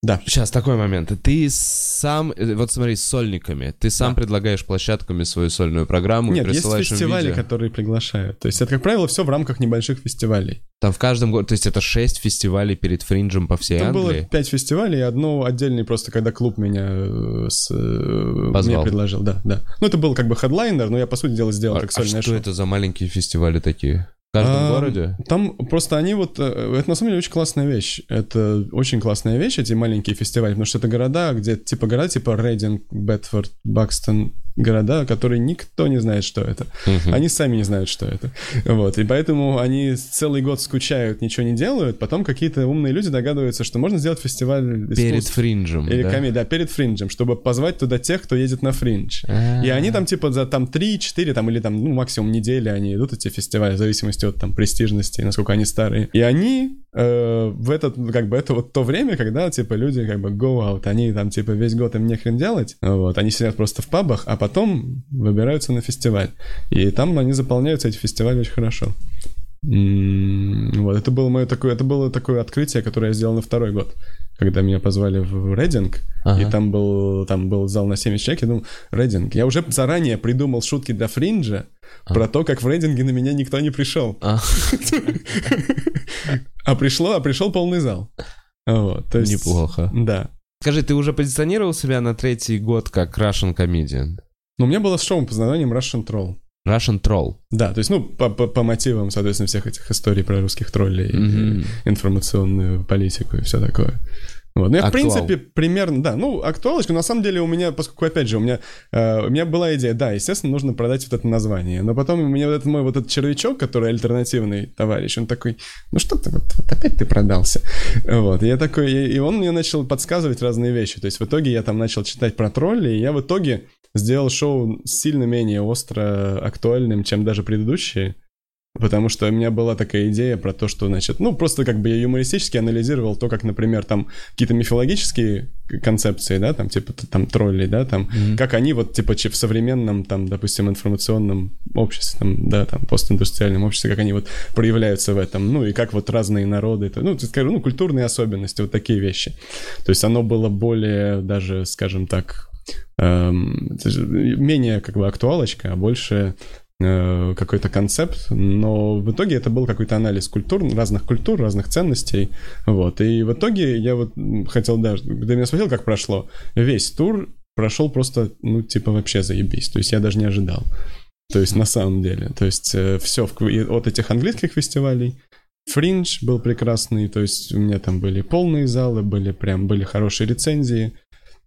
Да. Сейчас такой момент. Ты сам, э, вот смотри, с сольниками, ты сам Да. предлагаешь площадками свою сольную программу и Нет, есть присылаешь им фестивали, которые приглашают. То есть это, как правило, все в рамках небольших фестивалей. Там в каждом городе, то есть это шесть фестивалей перед фринджем по всей Там было Англии? пять фестивалей, и одно отдельный просто, когда клуб меня э, с, э, Позвал. мне предложил. Да, да. Ну, это был как бы хедлайнер, но я, по сути дела, сделал А, как а сольное что шоу. это за маленькие фестивали такие? В каждом А, городе? Там просто они вот... э, Это на самом деле очень классная вещь. Это очень классная вещь, эти маленькие фестивали, потому что это города, где типа города типа Рейдинг, Бетфорд, Бакстон, города, которые никто не знает, что это. Мгм. Они сами не знают, что это. Вот. И поэтому они целый год скучают, ничего не делают. Потом какие-то умные люди догадываются, что можно сделать фестиваль Перед искусств. фринджем, Или да? коми- да, перед фринджем, чтобы позвать туда тех, кто едет на фриндж. А. И они там типа за там 3-4 там или там ну, максимум недели они идут эти фестивали в зависимости от там престижности, насколько они старые. И они в этот ну, как бы это вот то время, когда типа люди как бы go out, они там типа весь год им нехрен делать, вот, они сидят просто в пабах, а потом выбираются на фестиваль. И там они заполняются эти фестивали очень хорошо. Вот, это было мое такое, это было такое открытие, которое я сделал на второй год, когда меня позвали в Рейдинг, Ага. и там был, там был зал на 70 человек, я думал, Рейдинг. Я уже заранее придумал шутки для Фринджа про то, как в Рейдинге на меня никто не пришел. А, А пришло, а пришел полный зал. Вот, то есть, неплохо. Да. Скажи, ты уже позиционировал себя на третий год как Russian comedian? Но у меня было шоу под названием Russian Troll. Russian troll. Да, то есть, ну, по, по- по мотивам, соответственно, всех этих историй про русских троллей, и информационную политику и все такое. Вот. Ну, я, в Актуал. принципе, примерно, да, ну, актуалочка, на самом деле, у меня, поскольку, опять же, у меня, э, у меня была идея, да, естественно, нужно продать вот это название, но потом у меня вот этот мой вот этот червячок, который альтернативный товарищ, он такой, ну что ты, вот, вот опять ты продался. Вот, я такой, и и он мне начал подсказывать разные вещи, то есть в итоге я там начал читать про тролли, и я в итоге сделал шоу сильно менее остро актуальным, чем даже предыдущие, Потому что у меня была такая идея про то, что, значит, ну, просто как бы я юмористически анализировал то, как, например, там какие-то мифологические концепции, да, там, типа, там, троллей, да, там, как они вот, типа, в современном, там, допустим, информационном обществе, там, да, там, постиндустриальном обществе, как они вот проявляются в этом, ну, и как вот разные народы, то- ну, скажу, ну, культурные особенности, вот такие вещи. То есть оно было более даже, скажем так, это менее, как бы, актуалочка, а больше э, какой-то концепт, но в итоге это был какой-то анализ культур, разных культур, разных ценностей, вот, и в итоге я вот хотел даже, ты меня спросил, как прошло, весь тур прошел просто, ну, типа, вообще заебись, то есть я даже не ожидал, то есть на самом деле, то есть все от этих английских фестивалей, Фриндж был прекрасный, то есть у меня там были полные залы, были прям, были хорошие рецензии,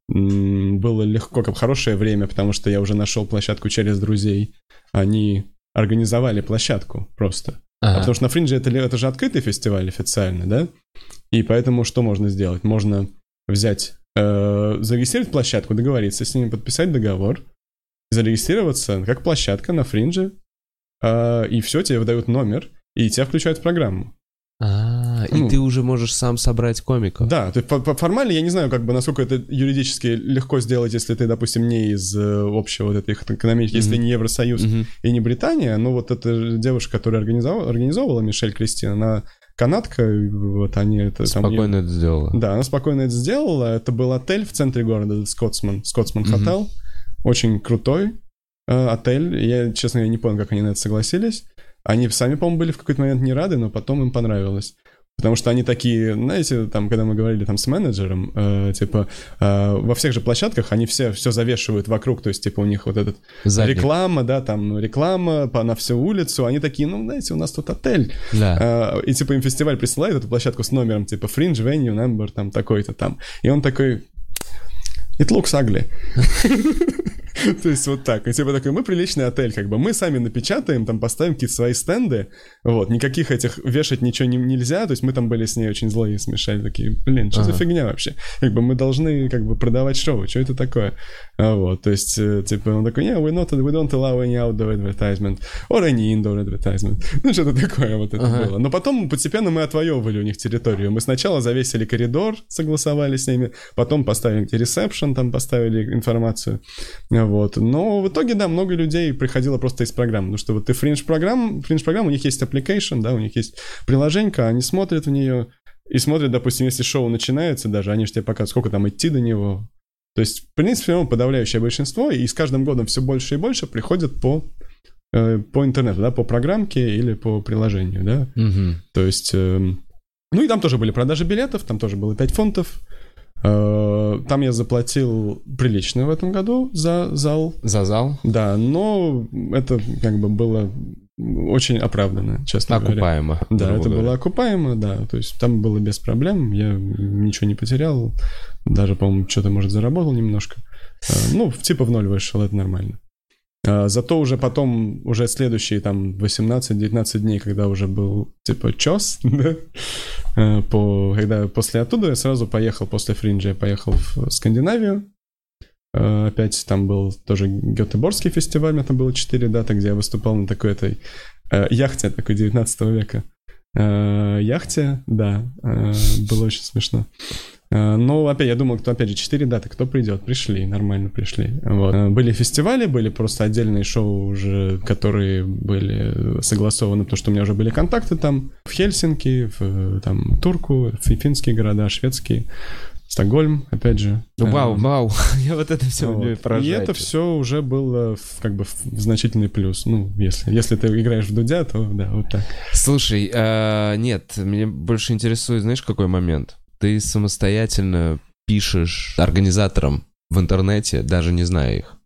было легко, как хорошее время, потому что я уже нашел площадку через друзей. Они организовали площадку просто. А Ага. потому что на Фриндже это, это же открытый фестиваль официально, да? И поэтому что можно сделать? Можно взять, э, зарегистрировать площадку, договориться с ними, подписать договор, зарегистрироваться как площадка на Фриндже, э, и все, тебе выдают номер, и тебя включают в программу. А, и Ну. ты уже можешь сам собрать комиков. Да, то есть формально я не знаю, как бы насколько это юридически легко сделать, если ты, допустим, не из э, общего вот этих экономических, если Мгм. не Евросоюз Мгм. и не Британия, но вот эта девушка, которая организовала, организовывала Мишель Кристина, она канадка, вот они это там... Спокойно это сделала. Да, она спокойно это сделала. Это был отель в центре города, Скотсман, Скотсман. Хотел. Очень крутой э, отель. Я, честно, я не понял, как они на это согласились. Они сами, по-моему, были в какой-то момент не рады, но потом им понравилось. Потому что они такие, знаете, там, когда мы говорили там с менеджером, э, типа, э, во всех же площадках они все, все завешивают вокруг, то есть, типа, у них вот этот Задник. реклама, да, там реклама по, на всю улицу, они такие, ну, знаете, у нас тут отель. Да. Э, и, типа, им фестиваль присылает эту площадку с номером, типа, Fringe, Venue, Number, там, такой-то там. И он такой, It looks ugly. То есть вот так. И типа такой, мы приличный отель, как бы. Мы сами напечатаем, там поставим какие-то свои стенды. Вот, никаких этих вешать ничего не, нельзя. То есть мы там были с ней очень злые, смешали. Такие, блин, что за фигня вообще? Как бы мы должны как бы продавать шоу. Что это такое? А вот, то есть, э, типа, он такой, yeah, we, not, we don't allow any outdoor advertisement or any indoor advertisement. Ну, что-то такое вот это Ага. было. Но потом постепенно мы отвоевывали у них территорию. Мы сначала завесили коридор, согласовали с ними, потом поставили ресепшн, там поставили информацию. Вот. Но в итоге, да, много людей приходило просто из программ. Потому что вот ты фринж программ, фринж программ, у них есть application, да, у них есть приложенька, они смотрят в нее и смотрят, допустим, если шоу начинается даже, они же тебе показывают, сколько там идти до него. То есть, в принципе, ну, подавляющее большинство, и с каждым годом все больше и больше приходят по, э, по интернету, да, по программке или по приложению, да. Мгм. То есть, эм, ну и там тоже были продажи билетов, там тоже было 5 фунтов. Э, Там я заплатил прилично в этом году за зал, За зал. да, но это как бы было очень оправданно, честно говоря. Окупаемо. Да, это говоря. было окупаемо, да, то есть там было без проблем, я ничего не потерял, даже, по-моему, что-то, может, заработал немножко. Э, Ну, типа в ноль вышел, это нормально. А, Зато уже потом, уже следующие там 18-19 дней, когда уже был типа чес, да, э, по, когда после оттуда я сразу поехал, после фринджа я поехал в Скандинавию, Э, Опять там был тоже Гетеборгский фестиваль, у меня там было 4 даты, где я выступал на такой этой э, яхте такой 19 века. Яхте, да, было очень смешно. Но опять, я думал, кто, опять же, 4 даты, кто придет, пришли, нормально пришли. Вот. Э, Были фестивали, были просто отдельные шоу уже, которые были согласованы, потому что у меня уже были контакты там в Хельсинки, в там, Турку, фи- финские города, шведские, Стокгольм, опять же. Ну, Вау, Э, вау. Я вот это все вот. мне И поражает. это все уже было в- как бы в значительный плюс. Ну, если, если ты играешь в Дудя, то да, вот так. Слушай, э, нет, мне больше интересует, знаешь, какой момент? Ты самостоятельно пишешь организаторам в интернете, даже не зная их.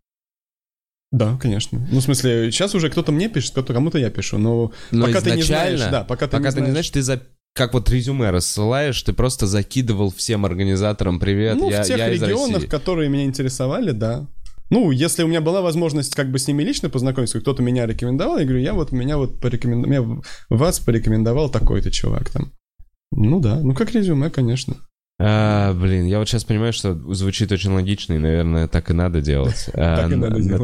Да, конечно. Ну, в смысле, сейчас уже кто-то мне пишет, кто-то кому-то я пишу, но, Но пока ты не знаешь, да, пока ты пока не ты не знаешь. знаешь, ты за как вот резюме рассылаешь, ты просто закидывал всем организаторам привет, ну, я, в тех я из регионах, России. которые меня интересовали, да. Ну, если у меня была возможность как бы с ними лично познакомиться, кто-то меня рекомендовал, я говорю, я вот меня вот порекомендовал, меня вас порекомендовал такой-то чувак там. Ну да, ну как резюме, конечно. А, блин, я вот сейчас понимаю, что звучит очень логично, и, наверное, так и надо делать. А,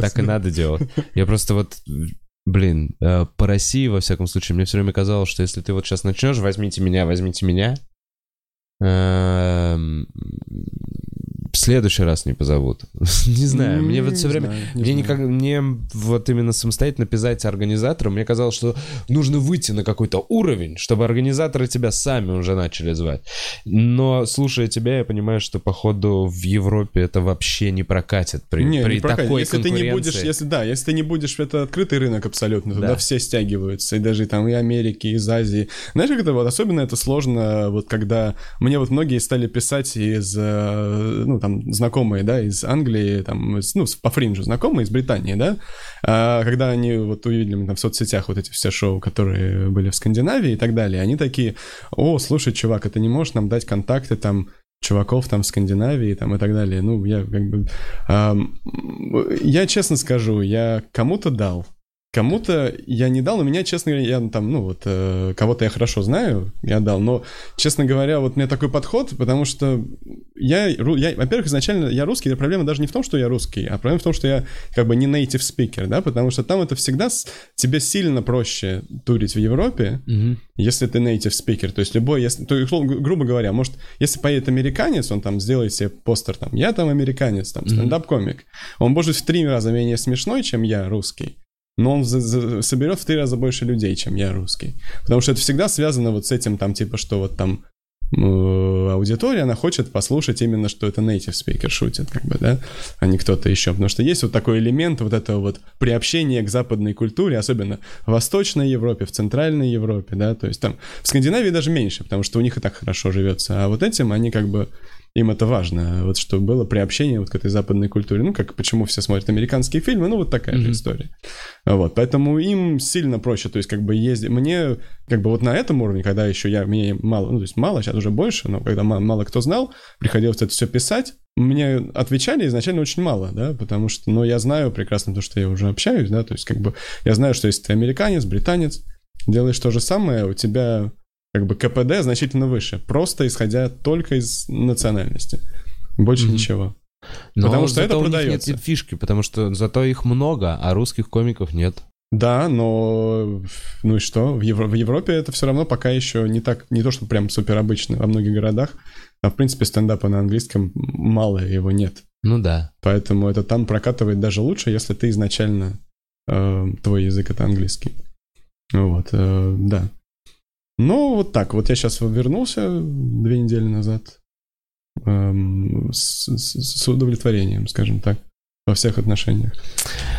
Так и надо делать. Я просто вот, блин, э, по России, во всяком случае, мне все время казалось, что если ты вот сейчас начнешь, возьмите меня, возьмите меня, в следующий раз не позовут. Не знаю, мне вот все время... знаю, не Мне никак, мне вот именно самостоятельно писать организатору, мне казалось, что нужно выйти на какой-то уровень, чтобы организаторы тебя сами уже начали звать. Но слушая тебя, я понимаю, что походу в Европе это вообще не прокатит при, Не, при не прокатит. такой если ты не будешь, конкуренции. если да, если ты не будешь, это открытый рынок абсолютно, туда Да. все стягиваются, и даже там и Америки, и из Азии. Знаешь, как это вот, особенно это сложно, вот когда мне вот многие стали писать из, э, ну, там, знакомые, да, из Англии, там, из- ну, по фринжу знакомые из Британии, да, А когда они вот увидели там в соцсетях вот эти все шоу, которые были в Скандинавии и так далее, они такие, о, слушай, чувак, а ты не можешь нам дать контакты там чуваков там в Скандинавии там и так далее. Ну, я как бы... ам, я честно скажу, я кому-то дал. Кому-то я не дал, но меня, честно говоря, я там, ну вот, э, кого-то я хорошо знаю, я дал, но, честно говоря, вот у меня такой подход, потому что я, я во-первых, изначально я русский, и проблема даже не в том, что я русский, а проблема в том, что я как бы не native speaker, да, потому что там это всегда с- тебе сильно проще турить в Европе, Мгм. если ты native speaker, то есть любой, если, то, грубо говоря, может, если поедет американец, он там сделает себе постер, там, я там американец, там, стендап-комик, он может в три раза менее смешной, чем я, русский, но он за- за- соберет в три раза больше людей, чем я, русский. Потому что это всегда связано вот с этим, там, типа, что вот там э, аудитория, она хочет послушать именно, что это native speaker шутит, как бы, да, а не кто-то еще. Потому что есть вот такой элемент вот этого вот приобщения к западной культуре, особенно в Восточной Европе, в Центральной Европе, да, то есть там в Скандинавии даже меньше, потому что у них и так хорошо живется, а вот этим они как бы им это важно, вот что было приобщение вот к этой западной культуре. Ну, как почему все смотрят американские фильмы, ну, вот такая mm-hmm. же история. Вот, поэтому им сильно проще, то есть как бы ездить. Мне как бы вот на этом уровне, когда еще я, мне мало, ну, то есть мало, сейчас уже больше, но когда мало, мало кто знал, приходилось это все писать, мне отвечали изначально очень мало, да, потому что, ну, я знаю прекрасно то, что я уже общаюсь, да, то есть как бы я знаю, что если ты американец, британец, делаешь то же самое, у тебя как бы КПД значительно выше, просто исходя только из национальности. Больше mm-hmm. ничего. Но потому что это продается. нет фишки, потому что зато их много, а русских комиков нет. Да, но ну и что? В, Евро... в Европе это все равно пока еще не так, не то, что прям супер обычно во многих городах, а в принципе стендапа на английском мало его нет. Ну да. Поэтому это там прокатывает даже лучше, если ты изначально э, твой язык это английский. Вот, э, да. Ну, вот так. Вот я сейчас вернулся две недели назад эм, с, с, удовлетворением, скажем так, во всех отношениях.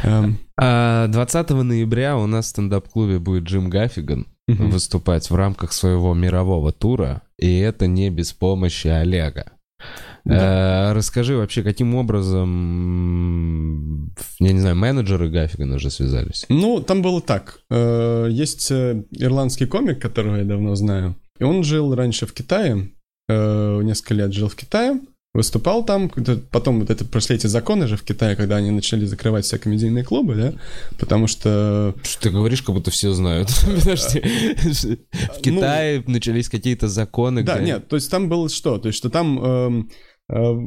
Эм. 20 а, ноября у нас в стендап-клубе будет Джим Гаффиган выступать в рамках своего мирового тура, и это не без помощи Олега. Да. Э, расскажи вообще, каким образом, я не знаю, менеджеры Гаффигана уже связались? Ну, там было так. Э, есть э, ирландский комик, которого я давно знаю. И он жил раньше в Китае, несколько лет жил в Китае, выступал там, потом вот это прошли эти законы же в Китае, когда они начали закрывать все комедийные клубы, да, потому что... Что ты говоришь, как будто все знают. Подожди. В ну, Китае начались какие-то законы. Да, нет, то есть там было что? То есть что там эм,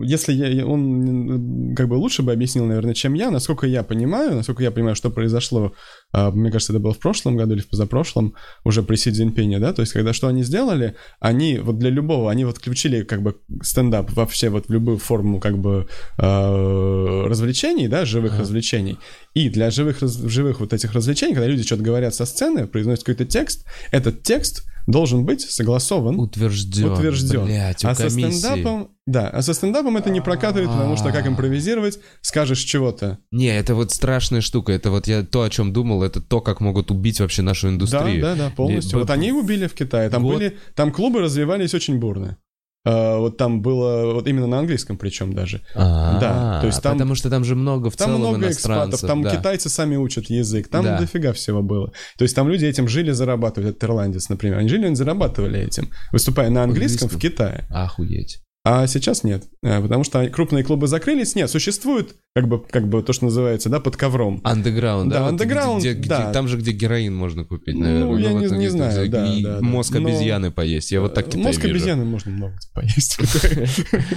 если я, он как бы лучше бы объяснил, наверное, чем я, насколько я понимаю, насколько я понимаю, что произошло, э, мне кажется, это было в прошлом году или в позапрошлом, уже при Си Цзиньпине, да, то есть когда что они сделали, они вот для любого, они вот включили как бы стендап вообще вот в любую форму как бы э, развлечений, да, живых ага. развлечений, и для живых, живых вот этих развлечений, когда люди что-то говорят со сцены, произносят какой-то текст, этот текст должен быть согласован. Утвержден. Утвержден. Блядь, а со стендапом, да, а со стендапом это не прокатывает, потому что как импровизировать, скажешь чего-то. Не, это вот страшная штука. Это вот я то, о чем думал, это то, как могут убить вообще нашу индустрию. Да, да, да, полностью. Вот они убили в Китае. Там были, там клубы развивались очень бурно. Uh, вот там было, вот именно на английском причем даже. А-а-а, да, то есть там... Потому что там же много в там целом много экспатов, там да. китайцы сами учат язык, там да. дофига всего было. То есть там люди этим жили, зарабатывали, этот ирландец, например. Они жили, они зарабатывали этим, выступая на английском, английском? в Китае. Охуеть. А сейчас нет, э, потому что крупные клубы закрылись. Нет, существует как бы, как бы то, что называется, да, под ковром. Андеграунд, да? Да, андеграунд, где, где, да. там же, где героин можно купить, наверное. Ну, я ну, не, не знаю, да, и да, Мозг да. обезьяны Но... поесть, я вот так Китай Мозг вижу. обезьяны можно много поесть.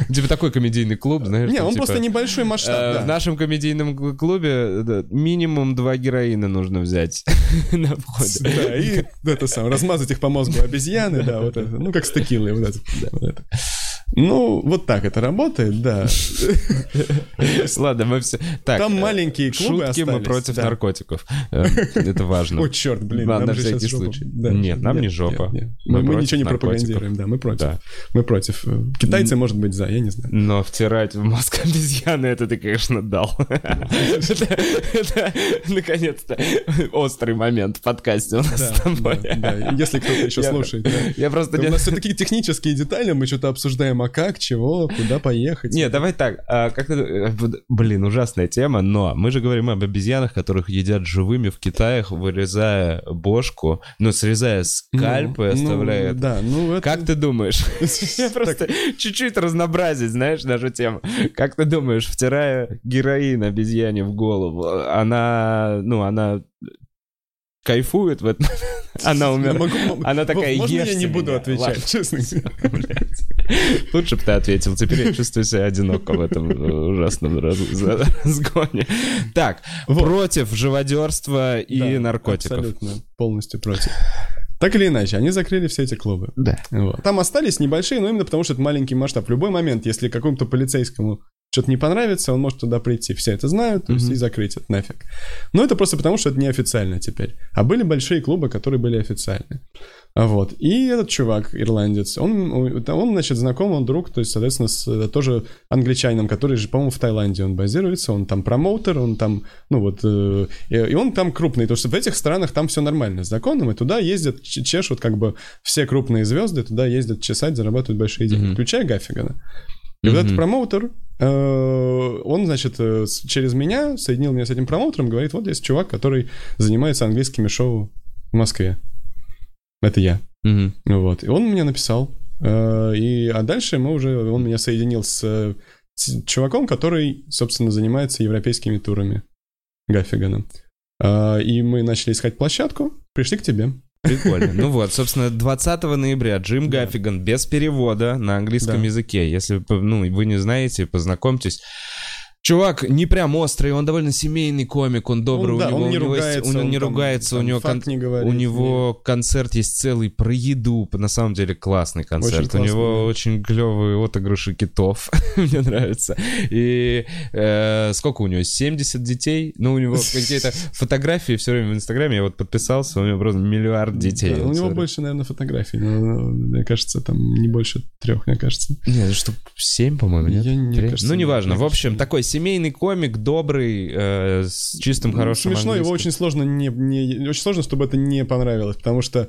Типа такой комедийный клуб, знаешь? Не, он типа, просто небольшой масштаб, э, В нашем комедийном клубе минимум два героина нужно взять на входе. Да, и это самое, размазать их по мозгу обезьяны, да, вот это, ну, как с текилой, вот это. Ну, вот так это работает, да. Ладно, мы все... Так, Там маленькие клубы Шутки мы против наркотиков. Э, это важно. О, черт, блин. На всякий случай. Нет, нам не жопа. Мы ничего не пропагандируем, да, мы против. Мы против. Китайцы, может быть, за, я не знаю. Но втирать в мозг обезьяны, это ты, конечно, дал. Это, наконец-то, острый момент в подкасте у нас с тобой. Если кто-то еще слушает. Я просто... У нас все такие технические детали, мы что-то обсуждаем а как, чего, куда поехать. Не, давай так, а, как э, блин, ужасная тема, но мы же говорим об обезьянах, которых едят живыми в Китаях, вырезая бошку, ну, срезая скальпы, ну, оставляя... Ну, да, ну это... Как ты думаешь? Я просто чуть-чуть разнообразить, знаешь, нашу тему. Как ты думаешь, втирая героин обезьяне в голову, она, ну, она кайфует в этом. Она умерла. Она такая, Можно я не буду отвечать, честно Лучше бы ты ответил. Теперь я чувствую себя одиноко в этом ужасном разгоне. Так, против живодерства и наркотиков. Абсолютно, полностью против. Так или иначе, они закрыли все эти клубы. Да. Вот. Там остались небольшие, но именно потому, что это маленький масштаб. В любой момент, если какому-то полицейскому что-то не понравится, он может туда прийти. Все это знают, то есть, Мгм. и закрыть это нафиг. Но это просто потому, что это неофициально теперь. А были большие клубы, которые были официальны. А Вот. И этот чувак, ирландец, он, он, значит, знаком, он друг, то есть, соответственно, с э, тоже англичанином, который же, по-моему, в Таиланде он базируется, он там промоутер, он там, ну вот, э, и, он там крупный, потому что в этих странах там все нормально с законом, и туда ездят, чешут как бы все крупные звезды, туда ездят чесать, зарабатывают большие деньги, Мгм. включая Гаффигана. И вот этот промоутер, он, значит, э, через меня соединил меня с этим промоутером, говорит, вот есть чувак, который занимается английскими шоу в Москве. Это я. Мгм. Вот. И он мне написал. Э, И, а дальше мы уже, он меня соединил с, э, с чуваком, который, собственно, занимается европейскими турами. Гаффиганом. А, И мы начали искать площадку, пришли к тебе. Прикольно. Ну вот, собственно, 20 ноября Джим Да. Гаффиган без перевода на английском Да. языке. Если ну, вы не знаете, познакомьтесь. Чувак не прям острый, он довольно семейный комик, он добрый, Он, у да, него, он у не него есть- ругается, у него он не там- ругается, у там него факт кон- не говорит, у него концерт есть целый про еду, на самом деле классный концерт. классный, у него да. очень клевые отыгрыши китов, мне нравится. И э, сколько у него? 70 детей? Ну, у него какие-то фотографии все время в Инстаграме, я вот подписался, у него просто миллиард детей. Да, у него больше, наверное, фотографий. но, мне кажется, там не больше трех, мне кажется. Нет, штук 7, по-моему, нет? Я не- кажется, ну, нет, неважно. В общем, такой семейный комик, добрый, э, с чистым, хорошим Смешно, его английским. очень сложно не, не- очень сложно, чтобы это не понравилось, потому что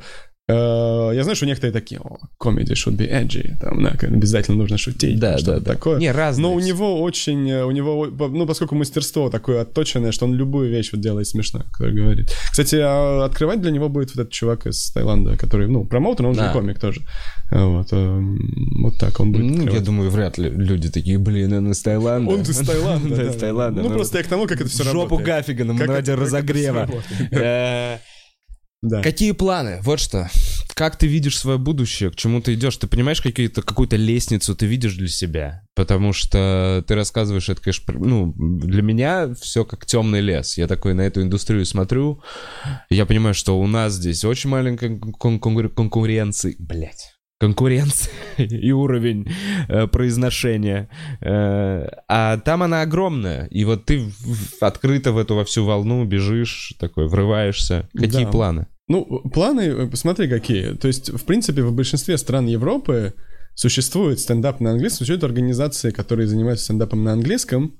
я знаю, что некоторые такие, о, comedy should be edgy, там, да, обязательно нужно шутить, Да, что-то да, да. такое. Не, разные Но у него очень, э, у него, ну, поскольку мастерство такое отточенное, что он любую вещь вот делает смешно, который говорит. Кстати, а открывать для него будет вот этот чувак из Таиланда, который, ну, промоутер, он же Да. и комик тоже. Вот, эм, вот так он будет Ну, я открывать. думаю, вряд ли люди такие, блин, он из Таиланда. Он из Таиланда. Да, из Таиланда. Ну, просто я к тому, как это все Жопу работает. Гаффигана, Как ради разогрева. Да. Какие планы? Вот что. Как ты видишь свое будущее? К чему ты идешь? Ты понимаешь какие-то, какую-то лестницу ты видишь для себя? Потому что ты рассказываешь это, конечно, ну, для меня все как темный лес. Я такой на эту индустрию смотрю, я понимаю, что у нас здесь очень маленькая кон- конкур- конкуренция. Блять. Конкуренция и уровень э, произношения. Э, а там она огромная. И вот ты в- в- открыто в эту во всю волну бежишь, такой, врываешься. Какие Да. планы? Ну, планы, э, посмотри, какие. То есть, в принципе, в большинстве стран Европы существует стендап на английском, существуют организации, которые занимаются стендапом на английском.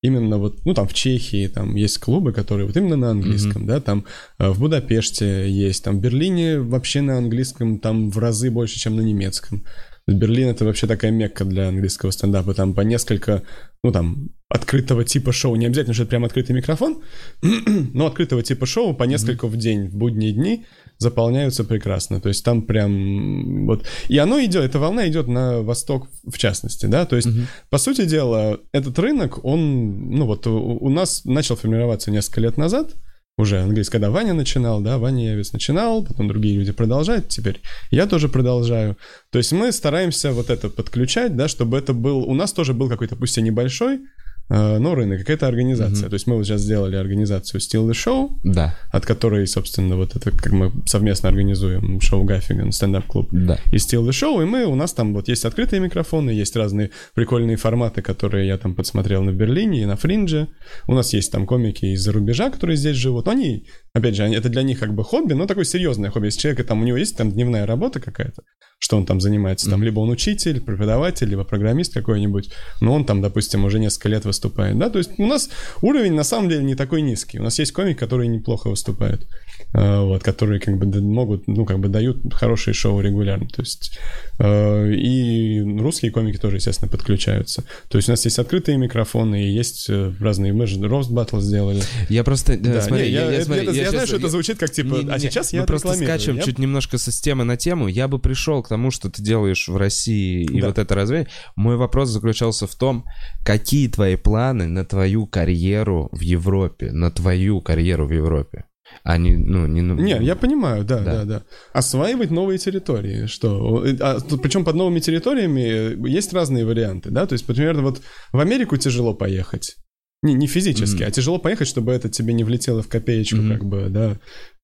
Именно вот, ну, там в Чехии там есть клубы, которые вот именно на английском, да, там э, в Будапеште есть, там в Берлине вообще на английском там в разы больше, чем на немецком. Берлин это вообще такая мекка для английского стендапа, там по несколько, ну там, открытого типа шоу, не обязательно, что это прям открытый микрофон, но открытого типа шоу по несколько в день, в будние дни заполняются прекрасно. То есть там прям вот... И оно идет, эта волна идет на восток в частности, да, то есть, по сути дела, этот рынок, он, ну вот у, у нас начал формироваться несколько лет назад, уже английский, когда Ваня начинал, да, Ваня Явец начинал, потом другие люди продолжают, теперь я тоже продолжаю. То есть мы стараемся вот это подключать, да, чтобы это был, у нас тоже был какой-то, пусть и небольшой, но рынок, какая-то организация. Мгм. То есть мы вот сейчас сделали организацию Still the Show, Да, от которой, собственно, вот это, как мы совместно организуем шоу Гаффиган, стендап-клуб да. и Still the Show, и мы, у нас там вот есть открытые микрофоны, есть разные прикольные форматы, которые я там подсмотрел на Берлине и на Фринже. У нас есть там комики из-за рубежа, которые здесь живут. Но они, опять же, это для них как бы хобби, но такое серьезное хобби. Если человека там, у него есть там дневная работа какая-то, что он там занимается, там, либо он учитель, преподаватель, либо программист какой-нибудь, но он там, допустим, уже несколько лет выступает, да, то есть у нас уровень на самом деле не такой низкий. У нас есть комики, которые неплохо выступают, э, вот, которые как бы могут, ну, как бы дают хорошие шоу регулярно, то есть э, и русские комики тоже, естественно, подключаются. То есть у нас есть открытые микрофоны, и есть э, разные, мы же рост батл сделали. Я просто, э, Да, смотри, не, я, это- смотри, это- я знаю, что это звучит как типа, Не-не-не, а сейчас мы я просто скачем Я- чуть немножко со темы на тему. Я бы пришел к тому, что ты делаешь в России и Да. вот это развитие. Мой вопрос заключался в том, какие твои планы на твою карьеру в Европе, на твою карьеру в Европе. Они, ну, не... Не, я понимаю, да, Да. да, да. Осваивать новые территории, что... А, причем под новыми территориями э, есть разные варианты, да, то есть, например, вот в Америку тяжело поехать. Не, не физически, Мгм. а тяжело поехать, чтобы это тебе не влетело в копеечку, Мгм. как бы, да.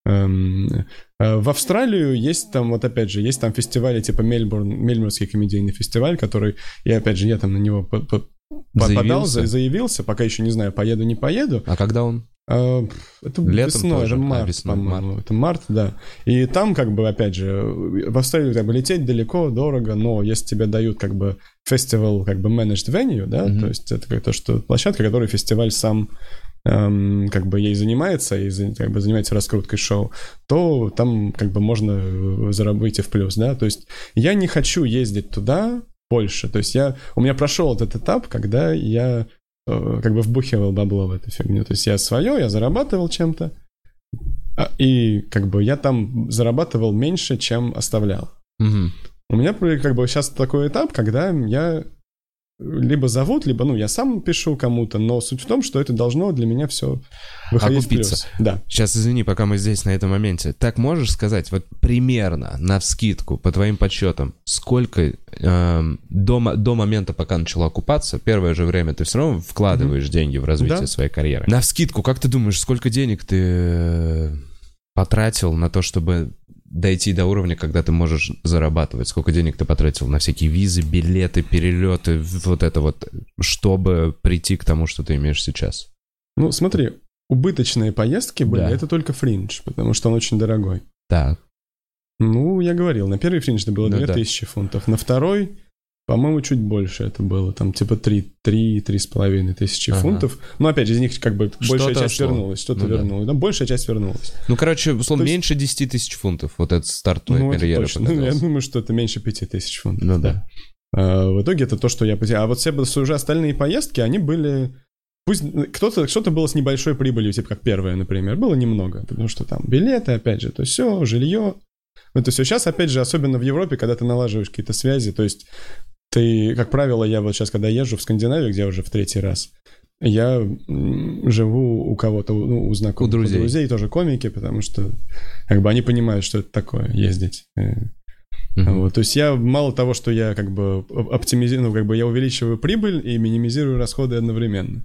Эм, э, в Австралию есть там, вот опять же, есть там фестивали типа Мельбурн, Мельбурнский комедийный фестиваль, который, и опять же, я там на него по- по- подал, Заявился? за- заявился, пока еще не знаю, поеду, не поеду. А когда он? А, Это Летом весной, тоже? это А, март, весной, по-моему. Это март, да. И там, как бы, опять же, в Австралию как бы лететь далеко, дорого, но если тебе дают, как бы, фестивал, как бы, managed venue, да, Мгм. то есть это как то, что площадка, которой фестиваль сам эм, как бы ей занимается и как бы занимается раскруткой шоу, то там как бы можно э, заработать в плюс, да, то есть я не хочу ездить туда больше, то есть я, у меня прошел этот этап, когда я э, как бы вбухивал бабло в эту фигню. То есть я свое, я зарабатывал чем-то, а- и как бы я там зарабатывал меньше, чем оставлял. Мгм. У меня как бы сейчас такой этап, когда я либо зовут, либо, ну, я сам пишу кому-то, но суть в том, что это должно для меня все выходить в Окупиться. плюс. Да. Сейчас извини, пока мы здесь на этом моменте. Так можешь сказать, вот примерно, на вскидку, по твоим подсчетам, сколько эм, до, до момента, пока начала окупаться, первое же время ты все равно вкладываешь деньги в развитие Да. своей карьеры. На вскидку, как ты думаешь, сколько денег ты э, потратил на то, чтобы дойти до уровня, когда ты можешь зарабатывать? Сколько денег ты потратил на всякие визы, билеты, перелеты, вот это вот, чтобы прийти к тому, что ты имеешь сейчас? Ну, смотри, убыточные поездки были, Да. это только фриндж, потому что он очень дорогой. Так. Ну, я говорил, на первый фриндж это было Ну да. 2000 фунтов, на второй, по-моему, чуть больше это было, там типа 3, 3, 3,5 тысячи Ага. фунтов. Но опять же, из них как бы большая Что-то часть шло. вернулась, что-то Ну да. вернулось. Да, большая часть вернулась. Ну, короче, условно, То есть- меньше 10 тысяч фунтов. Вот этот старт твоей ну, это карьеры точно. Ну, я думаю, что это меньше 5 тысяч фунтов. Ну да. А, в итоге это то, что я потерял. А вот все уже остальные поездки, они были... Пусть кто-то, что-то было с небольшой прибылью, типа как первое, например, было немного, потому что там билеты, опять же, то все, жилье, это все. Сейчас, опять же, особенно в Европе, когда ты налаживаешь какие-то связи, то есть ты, как правило, я вот сейчас, когда езжу в Скандинавию, где уже в третий раз, я живу у кого-то, ну, у знакомых, У друзей. друзей тоже комики, потому что как бы они понимают, что это такое, ездить. Мгм. вот, то есть я мало того, что я как бы оптимизирую, ну, как бы я увеличиваю прибыль и минимизирую расходы одновременно.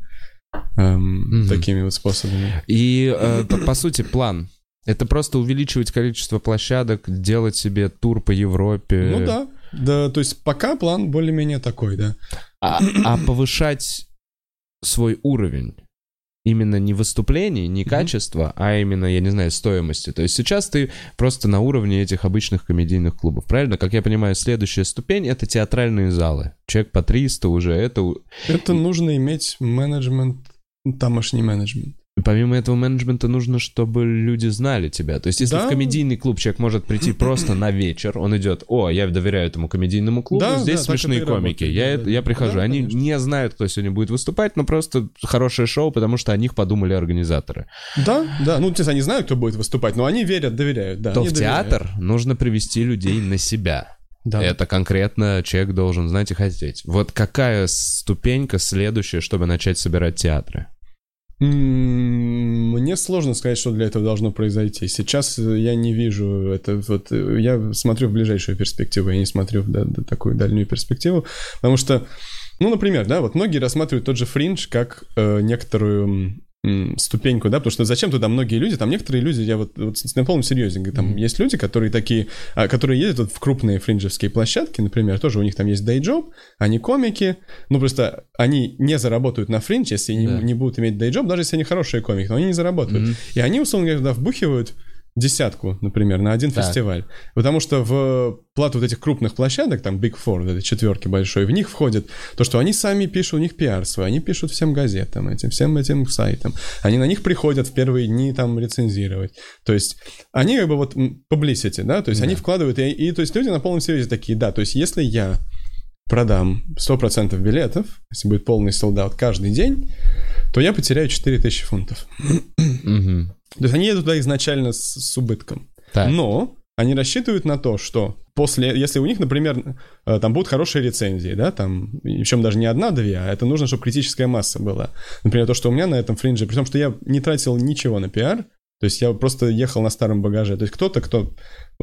Эм, Мгм. Такими вот способами. И, э, по сути, план. Это просто увеличивать количество площадок, делать себе тур по Европе. Ну да. Да, то есть пока план более-менее такой, да. А, а повышать свой уровень именно не выступлений, не качества, а именно, я не знаю, стоимости. То есть сейчас ты просто на уровне этих обычных комедийных клубов, правильно? Как я понимаю, следующая ступень — это театральные залы. Человек по 300 уже, это... Это нужно иметь менеджмент, тамошний менеджмент. Помимо этого менеджмента нужно, чтобы люди знали тебя. То есть если Да. в комедийный клуб человек может прийти просто на вечер, он идет, о, я доверяю этому комедийному клубу, Да, здесь да, смешные комики. работает, Я, да, это- да, я прихожу, Да, они конечно. не знают, кто сегодня будет выступать, но просто хорошее шоу, потому что о них подумали организаторы. Да, да. Ну, то есть они знают, кто будет выступать, но они верят, доверяют, да. То в доверяют. театр нужно привести людей на себя. Да. Это конкретно человек должен знать и хотеть. Вот какая ступенька следующая, чтобы начать собирать театры? Мне сложно сказать, что для этого должно произойти. Сейчас я не вижу это. Вот я смотрю в ближайшую перспективу, я не смотрю в да- да- такую дальнюю перспективу, потому что, ну, например, да, вот многие рассматривают тот же фриндж как э, некоторую ступеньку, да, потому что зачем туда многие люди, там некоторые люди, я вот, вот на полном серьезе, там есть люди, которые такие, а, которые ездят вот в крупные фринджевские площадки, например, тоже у них там есть дейджоб, они комики, ну просто они не заработают на фриндж, если не, Да. не будут иметь дейджоб, даже если они хорошие комики, но они не заработают. Мгм. И они, условно говоря, туда вбухивают десятку, например, на один Так. фестиваль. Потому что в плату вот этих крупных площадок, там Big Four, вот этой четверки большой, в них входит то, что они сами пишут, у них пиар свой, они пишут всем газетам, этим, всем этим сайтам. Они на них приходят в первые дни там рецензировать. То есть они как бы вот publicity, да, то есть они вкладывают, и, и то есть люди на полном серьезе такие, да, то есть если я продам 100% билетов, если будет полный солдат каждый день, то я потеряю 4000 фунтов. Мгм. То есть они едут туда изначально с, с убытком. Так. Но они рассчитывают на то, что после, если у них, например, э, там будут хорошие рецензии, да, там, причем даже не одна-две, а это нужно, чтобы критическая масса была. Например, то, что у меня на этом фриндже, при том, что я не тратил ничего на пиар, то есть я просто ехал на старом багаже. То есть кто-то, кто,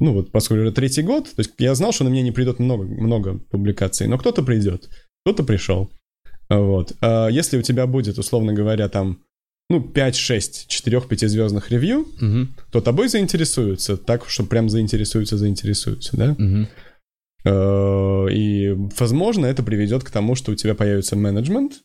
ну вот, поскольку уже третий год, то есть я знал, что на меня не придет много, много публикаций, но кто-то придет, кто-то пришел. Вот. А если у тебя будет, условно говоря, там, ну, 5-6 4-5 звездных ревью, Мгм. то тобой заинтересуются, так, что прям заинтересуются, заинтересуются, да? Э, И, возможно, это приведет к тому, что у тебя появится менеджмент,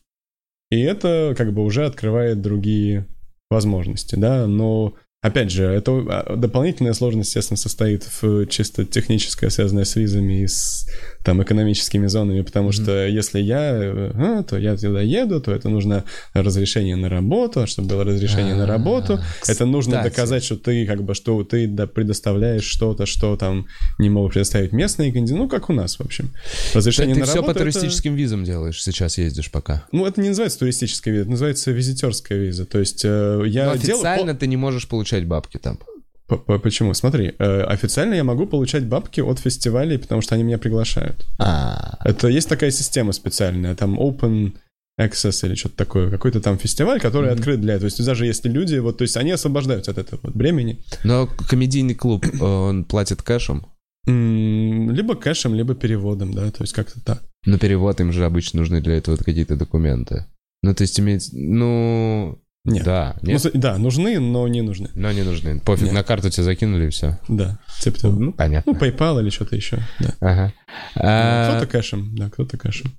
И это как бы уже открывает другие возможности, да, но Опять же, это а, дополнительная сложность, естественно, состоит в чисто техническое, связанное с визами и с там экономическими зонами, потому mm-hmm. что если я, а, то я туда еду, то это нужно разрешение на работу, а чтобы было разрешение на работу, это нужно доказать, что ты как бы, что ты предоставляешь что-то, что там не могут предоставить местные кандидаты, ну, как у нас, в общем. Разрешение на работу. Ты все по туристическим визам делаешь, сейчас ездишь пока. Ну, это не называется туристическая виза, это называется визитерская виза, то есть э, я официально ты не можешь получить получать бабки там? Почему? Смотри, э, официально я могу получать бабки от фестивалей, потому что они меня приглашают. А. Это есть такая система специальная, там Open Access или что-то такое, какой-то там фестиваль, который mm-hmm. открыт для этого. То есть даже если люди, вот, то есть они освобождаются от этого вот бремени. Но комедийный клуб, он платит кэшем? Либо кэшем, либо переводом, да, то есть как-то так. Но перевод им же обычно нужны для этого какие-то документы. Ну, то есть иметь, ну, нет. Да, нет? Ну, да, нужны, но не нужны. Но не нужны. Пофиг, нет. на карту тебе закинули и все. Да. Типа, ну, понятно. Ну, PayPal или что-то еще. Да. Ага. А... Кто-то кэшем, да, кто-то кэшем.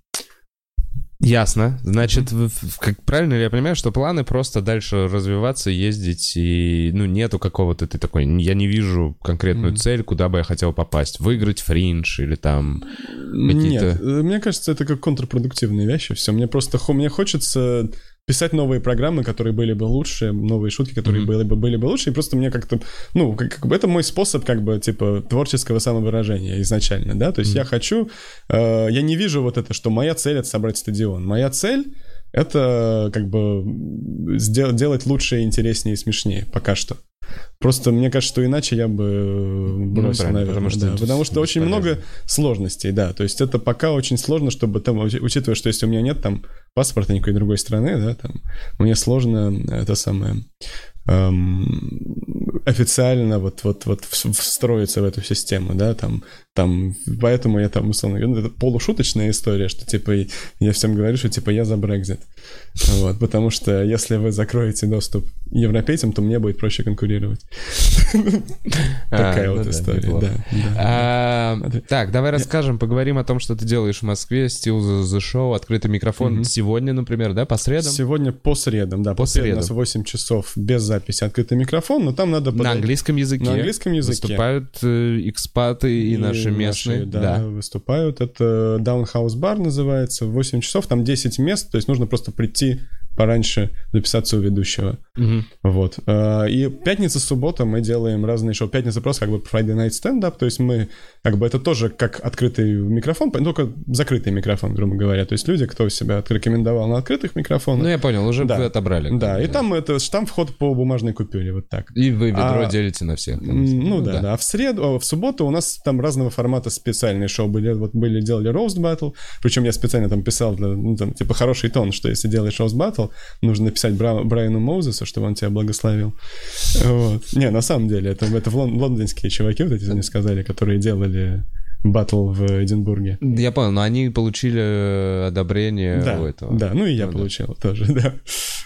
Ясно. Значит, mm-hmm. как правильно ли я понимаю, что планы просто дальше развиваться, ездить, и ну нету какого-то ты такой, я не вижу конкретную mm-hmm. цель, куда бы я хотел попасть, выиграть фриндж или там какие-то. Нет, э, мне кажется, это как контрпродуктивные вещи. Все, мне просто мне хочется писать новые программы, которые были бы лучше, новые шутки, которые mm-hmm. были бы были бы лучше, и просто мне как-то, ну, как, как бы это мой способ, как бы, типа, творческого самовыражения изначально, да, то есть mm-hmm. я хочу, э, я не вижу вот это, что моя цель — это собрать стадион, моя цель — это, как бы, сделать, делать лучше, интереснее и смешнее, пока что. Просто мне кажется, что иначе я бы ну, бросил, ну, наверное. Потому что, да, потому что очень много сложностей, да. То есть это пока очень сложно, чтобы там, учитывая, что если у меня нет там паспорта никакой другой страны, да, там, мне сложно это самое эм, официально вот, вот, вот встроиться в эту систему, да, там, там, поэтому я там, условно говоря, ну, это полушуточная история, что, типа, я всем говорю, что, типа, я за Брекзит, вот, потому что если вы закроете доступ европейцам, то мне будет проще конкурировать. Такая а, вот ну история, да. А, так, давай расскажем, поговорим о том, что ты делаешь в Москве, Still the Show, открытый микрофон сегодня, например, да, по средам? Сегодня по средам, да, по средам. У нас 8 часов без записи открытый микрофон, но там надо... На английском языке. На английском языке. Выступают э, экспаты и наши местные. Да, выступают. Это Down House Bar называется, 8 часов, там 10 мест, то есть нужно просто прийти пораньше записаться у ведущего. Угу. Вот. А, и пятница, суббота мы делаем разные шоу. Пятница просто как бы Friday Night Stand-Up, то есть мы как бы это тоже как открытый микрофон, только закрытый микрофон, грубо говоря. То есть люди, кто себя рекомендовал на открытых микрофонах. Ну, я понял, уже да. отобрали. Да, и там это там вход по бумажной купюре, вот так. И вы ведро а, делите на всех. Там, ну, ну да, да, да. А в среду, в субботу у нас там разного формата специальные шоу были. Вот были, делали Roast Battle, причем я специально там писал, ну, там, типа, хороший тон, что если делаешь Roast Battle, Apple, нужно написать Бра... Брайану Моузесу, чтобы он тебя благословил. Вот. Не, на самом деле, это, это в лон... лондонские чуваки, вот эти мне сказали, которые делали батл в Эдинбурге. Я понял, но они получили э, одобрение да, у этого. Да, ну и я ну, получил да. тоже, да.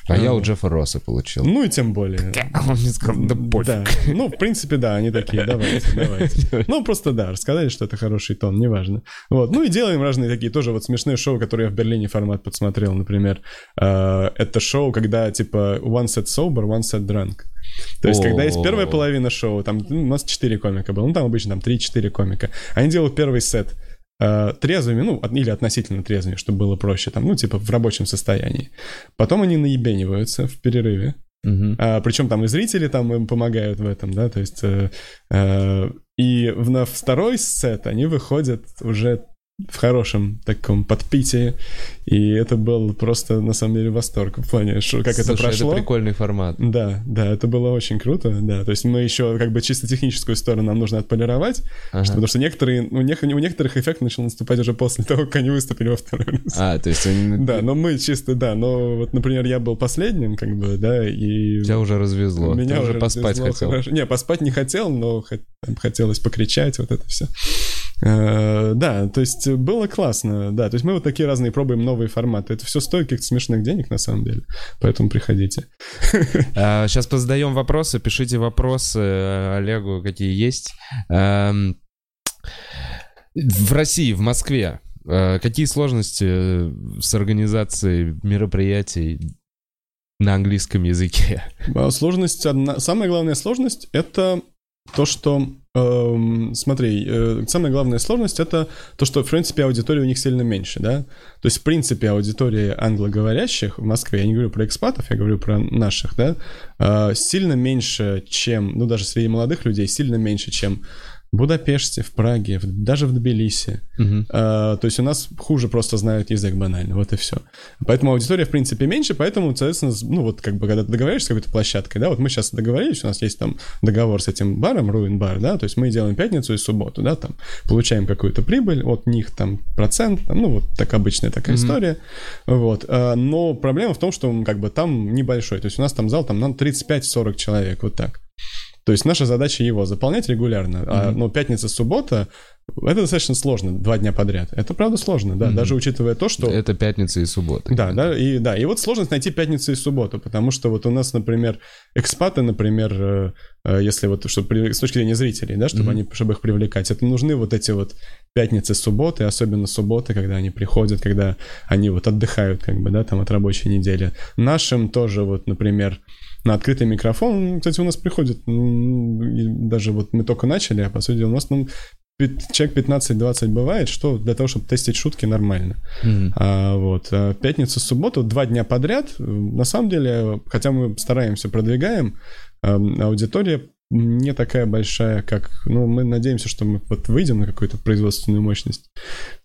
А я у Джеффа Росса получил. Ну и тем более. Он мне сказал, да пофиг. Да. Ну, в принципе, да, они такие, давайте, давайте. Ну, просто да, рассказали, что это хороший тон, неважно. Вот, ну и делаем разные такие тоже вот смешные шоу, которые я в Берлине формат подсмотрел, например. Э, это шоу, когда типа one set sober, one set drunk. То есть, когда есть первая половина шоу, там ну, у нас 4 комика было, ну там обычно там 3-4 комика. Они делают первый сет э, трезвыми, ну, или относительно трезвыми, чтобы было проще, там, ну, типа в рабочем состоянии. Потом они наебениваются в перерыве. Uh-huh. А, причем там и зрители там им помогают в этом, да, то есть... Э, э, и в, на второй сет они выходят уже в хорошем таком подпитии. И это был просто, на самом деле, восторг в плане, что, как Слушай, это прошло. это прикольный формат. Да, да, это было очень круто, да. То есть мы еще как бы чисто техническую сторону нам нужно отполировать, ага. что, потому что некоторые, у, нех, у некоторых эффект начал наступать уже после того, как они выступили во второй раз. А, то есть они... Да, но мы чисто, да, но вот, например, я был последним, как бы, да, и... Тебя уже развезло. Меня Ты уже поспать хотел. Хорошо. Не, поспать не хотел, но хотелось покричать, вот это все. Э, да, то есть было классно, да. То есть мы вот такие разные пробуем новые форматы. Это все стоит каких-то смешных денег, на самом деле. Поэтому приходите. Сейчас позадаем вопросы. Пишите вопросы э, Олегу, какие есть. Эм, в России, в Москве, А какие сложности э, с организацией мероприятий на английском языке? А Сложность, одна... самая главная сложность — это то, что, эм, смотри, э, самая главная сложность это то, что, в принципе, аудитория у них сильно меньше, да? То есть, в принципе, аудитория англоговорящих в Москве, я не говорю про экспатов, я говорю про наших, да, э, сильно меньше, чем, ну, даже среди молодых людей, сильно меньше, чем Будапеште, в Праге, в, даже в Тбилиси. Мгм. А, то есть у нас хуже просто знают язык банально, вот и все. Поэтому аудитория, в принципе, меньше, поэтому, соответственно, ну вот как бы, когда ты договариваешься с какой-то площадкой, да, вот мы сейчас договорились, у нас есть там договор с этим баром, Ruin Bar, да, то есть мы делаем пятницу и субботу, да, там, получаем какую-то прибыль, от них там процент, там, ну вот так обычная такая Мгм. история, вот. А, но проблема в том, что как бы там небольшой, то есть у нас там зал там нам 35-40 человек, вот так. То есть наша задача его заполнять регулярно. А, Мгм. но пятница, суббота это достаточно сложно, два дня подряд. Это правда сложно, да, Мгм. даже учитывая то, что... Это пятница и суббота. Да, да, и да, и вот сложность найти пятницу и субботу, потому что вот у нас, например, экспаты, например, э, э, если вот, чтобы с точки зрения зрителей, да, чтобы Мгм. они, чтобы их привлекать, это нужны вот эти вот пятницы, субботы, особенно субботы, когда они приходят, когда они вот отдыхают, как бы, да, там от рабочей недели. Нашим тоже вот, например, на открытый микрофон, кстати, у нас приходит, и даже вот мы только начали, а по сути у нас, ну, человек 15-20 бывает, что для того, чтобы тестить шутки, нормально. Мгм. А, вот. а пятница, суббота, два дня подряд. На самом деле, хотя мы стараемся, продвигаем, аудитория не такая большая, как... Ну, мы надеемся, что мы вот выйдем на какую-то производственную мощность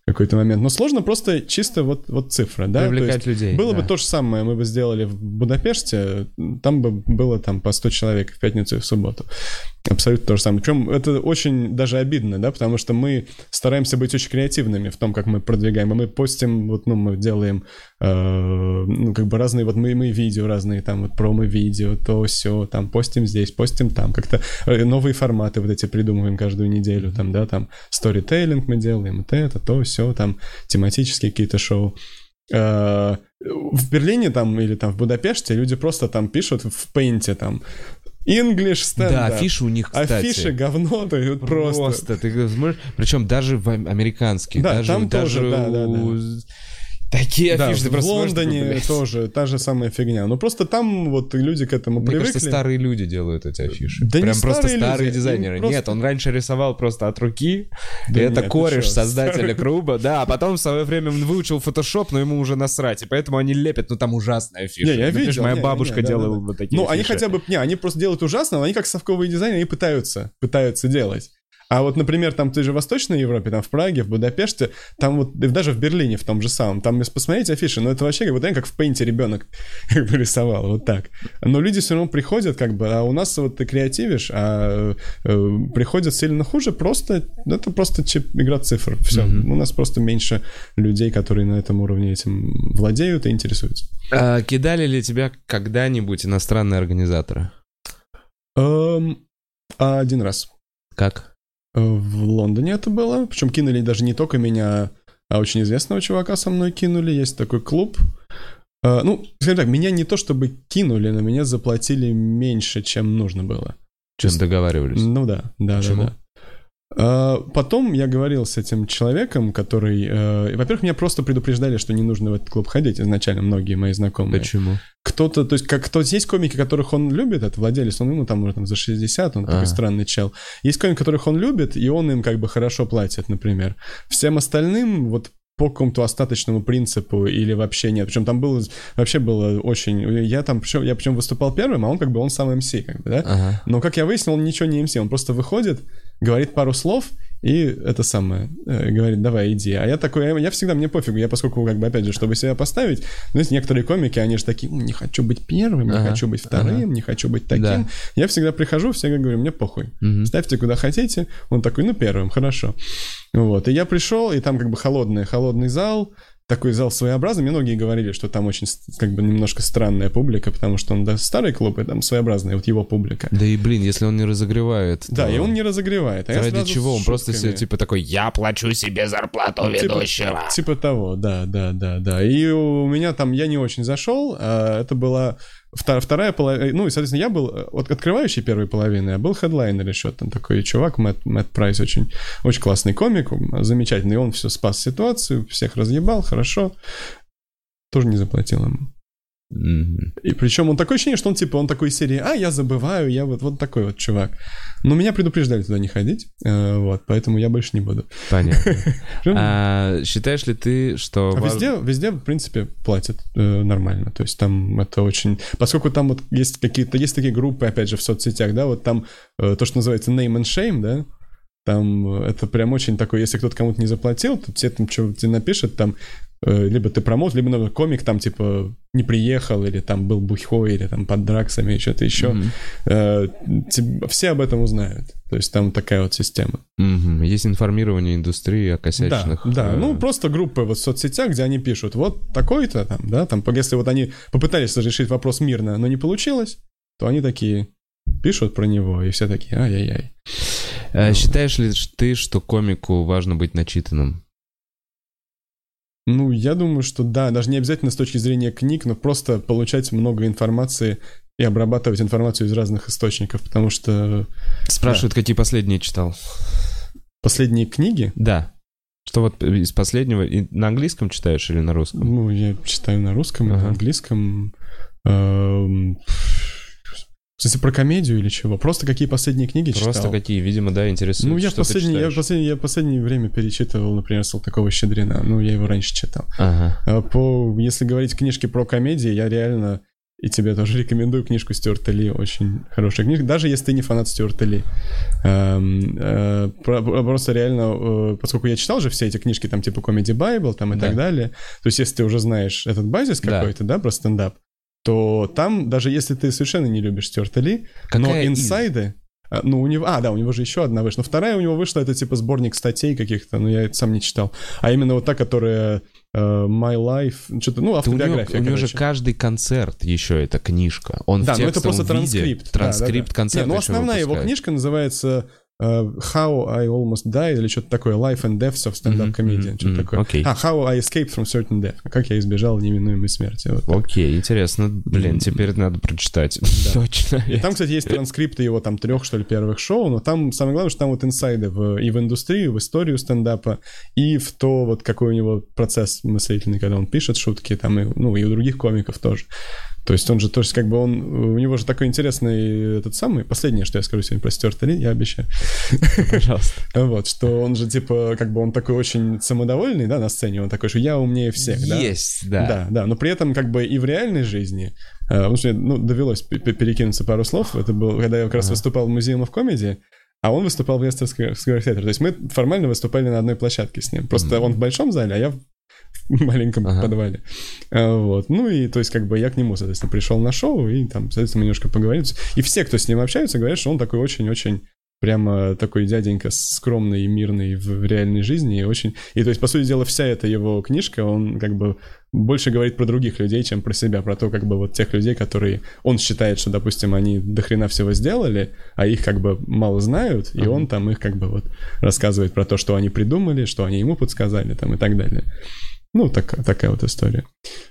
какой-то момент. Но сложно просто чисто вот, вот цифра, да? Привлекать людей. было да. бы то же самое, мы бы сделали в Будапеште, там бы было там по 100 человек в пятницу и в субботу. Абсолютно то же самое. Причем это очень даже обидно, да, потому что мы стараемся быть очень креативными в том, как мы продвигаем. И мы постим, вот, ну, мы делаем, э, ну, как бы разные, вот мы, мы видео разные, там, вот промо-видео, то все, там, постим здесь, постим там, как-то э, новые форматы вот эти придумываем каждую неделю, там, да, там, сторителлинг мы делаем, вот это, то все, там, тематические какие-то шоу. Э, В Берлине там или там в Будапеште люди просто там пишут в пейнте там English stand Да, афиши у них, кстати. Афиши говно, есть просто. Просто, ты смотришь, причем даже в ам- американские, Да, даже, там даже тоже, да, да, у- такие Да, афиши, ты в просто смотришь, Лондоне блядь. тоже та же самая фигня. Ну просто там вот люди к этому Мне привыкли. кажется, старые люди делают эти афиши. Да не Прям просто старые старые люди, дизайнеры. просто- Нет, он раньше рисовал просто от руки. Да и это нет, ты кореш создателя старый- клуба. Да, а потом в свое время он выучил фотошоп, но ему уже насрать. И поэтому они лепят, ну там ужасная афиша. Не, я Ну, видел, Моя не, бабушка не, да, делала да, да. вот такие Ну, они афиши. хотя бы, не, они просто делают ужасно, но они как совковые дизайнеры, они пытаются, пытаются делать. А вот, например, там в той же Восточной Европе, там в Праге, в Будапеште, там вот, даже в Берлине в том же самом, там, если посмотреть афиши, ну это вообще да, как в пейнте ребенок как бы рисовал, вот так. Но люди все равно приходят, как бы, а у нас вот ты креативишь, а э, приходят сильно хуже, просто, это просто чип, игра цифр, все. Мгм. У нас просто меньше людей, которые на этом уровне этим владеют и интересуются. А, кидали ли тебя когда-нибудь иностранные организаторы? Эм, один раз. Как? Э, В Лондоне это было. Причем кинули даже не только меня, а очень известного чувака со мной кинули. Есть такой клуб. Э, Ну, скажем так, меня не то чтобы кинули, но меня заплатили меньше, чем нужно было. Чем договаривались? Ну да, да, Почему? да, да. А, Потом я говорил с этим человеком, который... э, Во-первых, меня просто предупреждали, что не нужно в этот клуб ходить изначально, многие мои знакомые. Почему? Кто-то, то есть, как кто есть комики, которых он любит, это владелец, он ему там уже там за 60, он такой Ага. странный чел. Есть комики, которых он любит, и он им как бы хорошо платит, например. Всем остальным вот по какому-то остаточному принципу или вообще нет. Причем там было, вообще было очень... Я там, причем, я причем выступал первым, а он как бы, он сам МС, как бы, да? Ага. Но, как я выяснил, он ничего не МС, он просто выходит, говорит пару слов, и это самое, э, говорит, давай, иди. А я такой, я, я всегда, мне пофигу, я поскольку, как бы, опять же, чтобы себя поставить, ну, есть некоторые комики, они же такие, «М, не хочу быть первым, не Ага, хочу быть вторым, ага. не хочу быть таким. Да. Я всегда прихожу, всегда говорю, мне похуй. Мгм. Ставьте куда хотите. Он такой, ну, первым, хорошо. Вот. И я пришел, и там как бы холодный, холодный зал, такой зал своеобразный. Мне многие говорили, что там очень, как бы, немножко странная публика, потому что он, да, старый клуб, и там своеобразная вот его публика. Да и, блин, если он не разогревает, Да, и он не разогревает. А Ради чего? Он просто себе, типа, такой, я плачу себе зарплату Типа- ведущего. Типа того, да, да, да, да. И у меня там, я не очень зашел, а это была вторая, половина, ну, и, соответственно, я был э, от открывающей первой половины, а был хедлайнер еще, там такой чувак, Мэтт, Мэтт Прайс, очень, очень классный комик, замечательный, он все спас ситуацию, всех разъебал, хорошо, тоже не заплатил ему. И причем он такое ощущение, что он типа, он такой из серии, а, я забываю, я вот, вот такой вот чувак. Но меня предупреждали туда не ходить, э, вот, поэтому я больше не буду. Понятно. А считаешь ли ты, что... А важ- везде, везде, в принципе, платят э, нормально. То есть там это очень... Поскольку там вот есть какие-то... Есть такие группы, опять же, в соцсетях, да, вот там э, то, что называется name and shame, да, там это прям очень такое, если кто-то кому-то не заплатил, то тебе там что тебе напишет, там либо ты промоут, либо например, комик там типа не приехал, или там был бухой, или там под драксами, или что-то еще. Мгм. Э, все об этом узнают. То есть там такая вот система. Мгм. Есть информирование индустрии о Да, косячных... да, э, ну просто группы вот в соцсетях, где они пишут, вот такой-то там, да, там, если вот они попытались разрешить вопрос мирно, но не получилось, то они такие пишут про него, и все такие, ай-яй-яй. э, Считаешь ли ты, что комику важно быть начитанным? Ну, я думаю, что да, даже не обязательно с точки зрения книг, но просто получать много информации и обрабатывать информацию из разных источников, потому что Спрашивают, какие последние читал. последние книги, Да. Что вот из последнего... и На английском читаешь или на русском? ну, я читаю на русском, Ага. на английском, эм, в смысле, про комедию или чего? Просто какие последние книги Просто читал? какие, видимо, да, интересуют. Ну, я в, последнее, я, в последнее, я в последнее время перечитывал, например, Салтыкова Щедрина. Ну, я его раньше читал. Ага. А по, если говорить книжки про комедии, я реально и тебе тоже рекомендую книжку Стюарта Ли. Очень хорошая книжка, даже если ты не фанат Стюарта Ли. Эм, э, про- про- просто реально, э, поскольку я читал же все эти книжки, там типа Comedy Bible там и Да. так далее, то есть если ты уже знаешь этот базис Да. какой-то, да, про стендап, то там, даже если ты совершенно не любишь Стюарта Ли, но инсайды... а, Ну, у него... А, да, у него же еще одна вышла. Но вторая у него вышла, это типа сборник статей каких-то, но я это сам не читал. А именно вот та, которая э, My Life, что-то, ну, Да у него, автобиография, у него же каждый концерт еще эта книжка. Он Да, в но это текстовом просто виде, транскрипт. Да, Транскрипт да, да. концерта Не, ну, основная его книжка называется э, How I Almost Died или что-то такое, Life and Deaths of Stand-Up Мгм, Comedian, мгм, что-то мгм, такое. окей. А, How I Escaped from Certain Death. Как я избежал неминуемой смерти. Вот так. Окей, интересно. Блин, теперь надо прочитать. Точно. И там, кстати, есть транскрипты его там трех, что ли, первых шоу, но там самое главное, что там вот инсайды в, и в индустрию, в историю стендапа, и в то, вот какой у него процесс мыслительный, когда он пишет шутки, там, и, ну, и у других комиков тоже. То есть он же, то есть как бы он, у него же такой интересный этот самый, последнее, что я скажу сегодня про Стюарта Ли, я обещаю. Пожалуйста. Вот, что он же, типа, как бы он такой очень самодовольный, да, на сцене, он такой, что я умнее всех, да? Есть, да. Да, да, но при этом как бы и в реальной жизни, э, потому что ну, довелось перекинуться пару слов, это было, когда я как раз выступал в Museum of Comedy, а он выступал в Square Theatre, то есть мы формально выступали на одной площадке с ним, просто Мгм. он в большом зале, а я в маленьком Ага. подвале. А, Вот. Ну и, то есть, как бы я к нему, соответственно, пришел на шоу, и там, соответственно, мы немножко поговорили. И все, кто с ним общаются, говорят, что он такой очень-очень прямо такой дяденька скромный и мирный в реальной жизни, и очень... И то есть, по сути дела, вся эта его книжка, он как бы больше говорит про других людей, чем про себя, про то, как бы вот тех людей, которые он считает, что, допустим, они дохрена всего сделали, а их как бы мало знают, и Ага. он там их как бы вот рассказывает про то, что они придумали, что они ему подсказали там и так далее. Ну, так, такая вот история.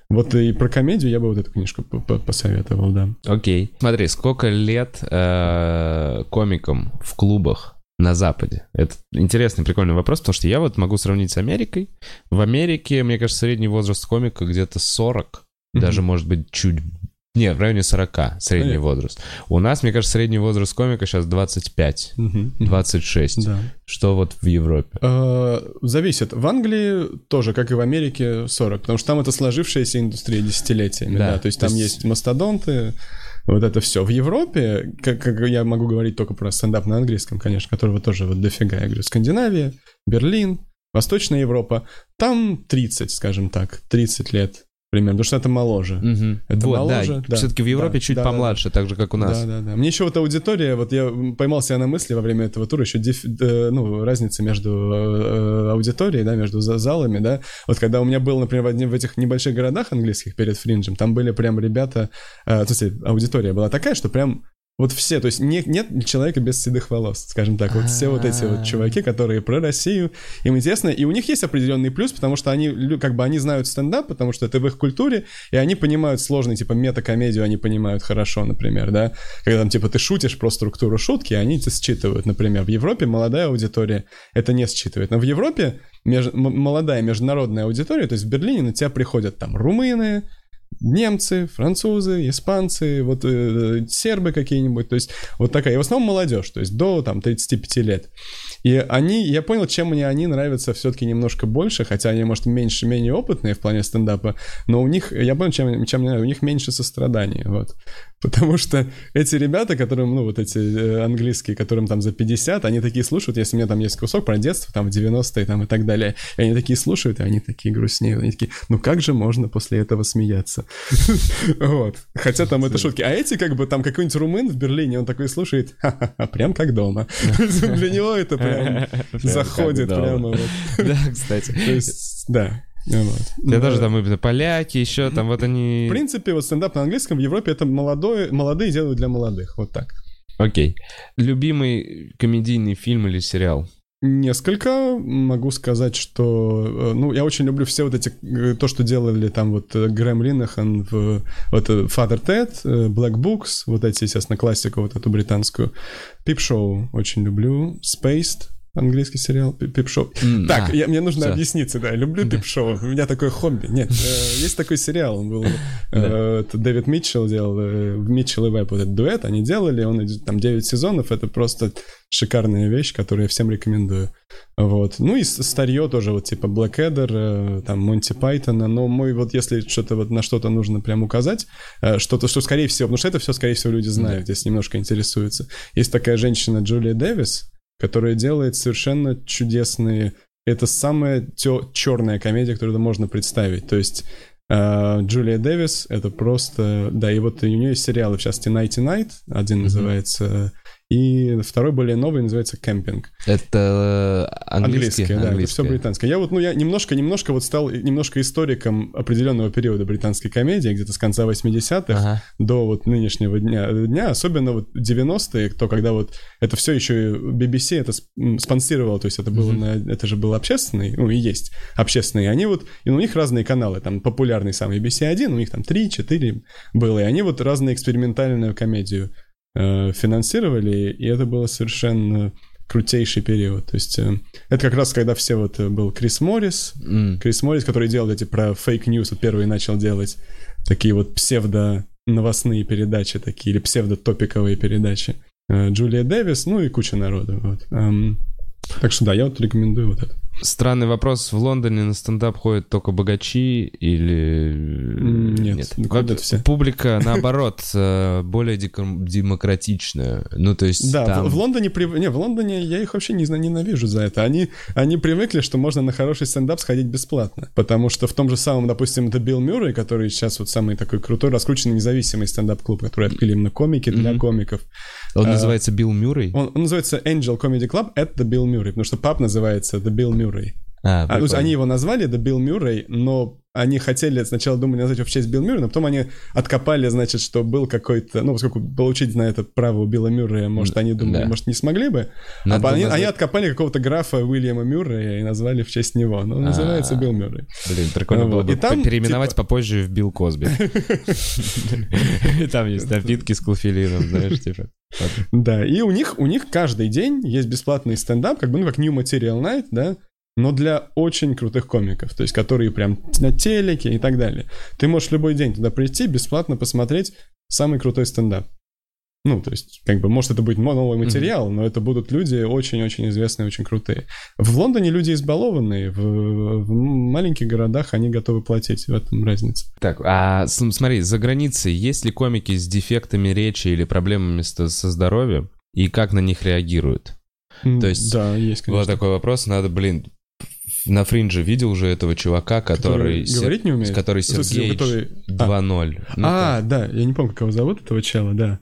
Вот и про комедию я бы вот эту книжку по- по- посоветовал, да. Окей. Смотри, сколько лет э, комикам в клубах на Западе? Это интересный, прикольный вопрос, потому что я вот могу сравнить с Америкой. В Америке, мне кажется, средний возраст комика где-то 40, даже, может быть, чуть... Не, в районе 40 средний Понятно. возраст. У нас, мне кажется, средний возраст комика сейчас 25, Мгм. 26. Да. Что вот в Европе? Э, Зависит. В Англии тоже, как и в Америке, 40, потому что там это сложившаяся индустрия десятилетиями, Да, да, то есть то там есть- есть мастодонты, вот это все. В Европе, как, как я могу говорить только про стендап на английском, конечно, которого тоже вот дофига. Я говорю, Скандинавия, Берлин, Восточная Европа, там 30, скажем так, 30 лет примерно, потому что это моложе. Мгм. Это вот, моложе, да. Все-таки в Европе Да, чуть да, да, помладше, так же, как у нас. Да, да, да. Мне еще вот аудитория, вот я поймал себя на мысли во время этого тура, еще деф- э, ну, разница между э, аудиторией, да, между за- залами, да. Вот когда у меня был, например, в, одни- в этих небольших городах английских перед фринджем, там были прям ребята, э, в смысле, аудитория была такая, что прям Вот все, то есть не, нет человека без седых волос, скажем так. Вот все вот эти вот чуваки, которые про Россию, им интересно. И у них есть определенный плюс, потому что они, как бы, они знают стендап, потому что это в их культуре, и они понимают сложные, типа, метакомедию они понимают хорошо, например, да. Когда там, типа, ты шутишь про структуру шутки, они это считывают, например. В Европе молодая аудитория это не считывает. Но в Европе меж- молодая международная аудитория, то есть в Берлине на тебя приходят там румыны, немцы, французы, испанцы, вот э, сербы какие-нибудь, то есть вот такая, и в основном молодежь, то есть до там 35 лет. И они, я понял, чем мне они нравятся все-таки немножко больше, хотя они, может, меньше, менее опытные в плане стендапа, но у них, я понял, чем, чем мне нравится, у них меньше сострадания, вот. Потому что эти ребята, которым, ну, вот эти э, английские, которым там за 50, они такие слушают, если у меня там есть кусок про детство, там, в 90-е, там, и так далее, и они такие слушают, и они такие грустнеют, они такие, ну, как же можно после этого смеяться? Вот. Хотя там это шутки. А эти, как бы, там какой-нибудь румын в Берлине, он такой слушает, прям как дома. Для него это прям заходит прямо. Да, кстати. То есть, да. Вот. Я тоже Да. там именно поляки, еще там вот они... В принципе, вот стендап на английском в Европе это молодой, молодые делают для молодых. Вот так. Окей. Любимый комедийный фильм или сериал? Несколько могу сказать, что, э, ну, я очень люблю все вот эти, э, то, что делали там вот э, Грэм Линахан в вот Father Ted, Black Books, вот эти, естественно, классику вот эту британскую. Пип Шоу очень люблю. Spaced, английский сериал, Пип Шоу. М, Так, а, я, мне нужно всё. объясниться, да, люблю Пип Шоу, у меня такое хобби. Нет, э, есть такой сериал, он был, э, это Дэвид Митчелл делал, э, Митчелл и Веб, вот этот дуэт, они делали, он идет там 9 сезонов, это просто шикарная вещь, которую я всем рекомендую. Вот. Ну и старье тоже, вот типа Blackadder, э, там Монти Пайтона, но мой вот если что-то вот на что-то нужно прям указать, э, что-то, что скорее всего, потому что это все скорее всего люди знают, если немножко интересуются. Есть такая женщина Джулия Дэвис, которая делает совершенно чудесные... Это самая черная комедия, которую можно представить. То есть э, Джулия Дэвис — это просто... Да, и вот у нее есть сериалы, в частности, Nighty Night, один называется, и второй более новый называется «Кемпинг». Это э, английский? Английское, да, это все британское. Я вот, ну, я немножко-немножко вот стал немножко историком определенного периода британской комедии, где-то с конца 80-х Ага. до вот нынешнего дня, дня, особенно вот 90-е, то когда вот это все еще BBC это спонсировало, то есть это было на, это же был общественный, ну и есть общественный, и они вот, и у них разные каналы, там популярный сам BBC 1, у них там 3-4 было, и они вот разные экспериментальную комедию э, финансировали, и это было совершенно крутейший период. То есть э, это как раз когда все вот э, был Крис Моррис, М. Крис Моррис, который делал эти про fake news, вот первый начал делать такие вот псевдо новостные передачи такие, или псевдо-топиковые передачи. Э, Джулия Дэвис, ну и куча народу. Вот. Эм, так что да, я вот рекомендую вот это. Странный вопрос. В Лондоне на стендап ходят только богачи или... Нет, ходят Вот все. Публика, наоборот, э, более демократичная. Ну, то есть Да, там... в, в Лондоне, прив- не, в Лондоне я их вообще не ненавижу за это. Они, они привыкли, что можно на хороший стендап сходить бесплатно. Потому что в том же самом, допустим, это Билл Мюррей, который сейчас вот самый такой крутой, раскрученный независимый стендап-клуб, который открыли именно комики для Мгм. комиков. Он а, называется Билл Мюррей? Он, он называется Angel Comedy Club at the Bill Murray, потому что паб называется The Bill Murray. А, А, они его назвали The Bill Murray, но они хотели сначала думали назвать его в честь Билла Мюррея, но потом они откопали, значит, что был какой-то, ну, поскольку получить на это право у Билла Мюррея, может, они думали, Да. может, не смогли бы, Надо а они, назвать- они откопали какого-то графа Уильяма Мюррея и назвали в честь него, но он называется А. Билл Мюррей. Блин, прикольно было бы И там, переименовать типа- попозже в Билл Косби. И Там есть напитки с клофелином, знаешь, типа. Да, и у них, у них каждый день есть бесплатный стендап, как бы, ну, как New Material Night, да, но для очень крутых комиков, то есть которые прям на телеке и так далее. Ты можешь любой день туда прийти, бесплатно посмотреть самый крутой стендап. Ну, то есть, как бы, может, это будет новый материал, но это будут люди очень-очень известные, очень крутые. В Лондоне люди избалованные, в, в маленьких городах они готовы платить, в этом разница. Так, а смотри, за границей есть ли комики с дефектами речи или проблемами со здоровьем? И как на них реагируют? То есть, Да, есть, конечно. Вот такой вопрос, надо, блин, на фринже видел уже этого чувака, который... Се- говорить не умеет? Который В смысле, Сергеич который- 2.0. Ну, а, да, я не помню, как его зовут, этого чела, да.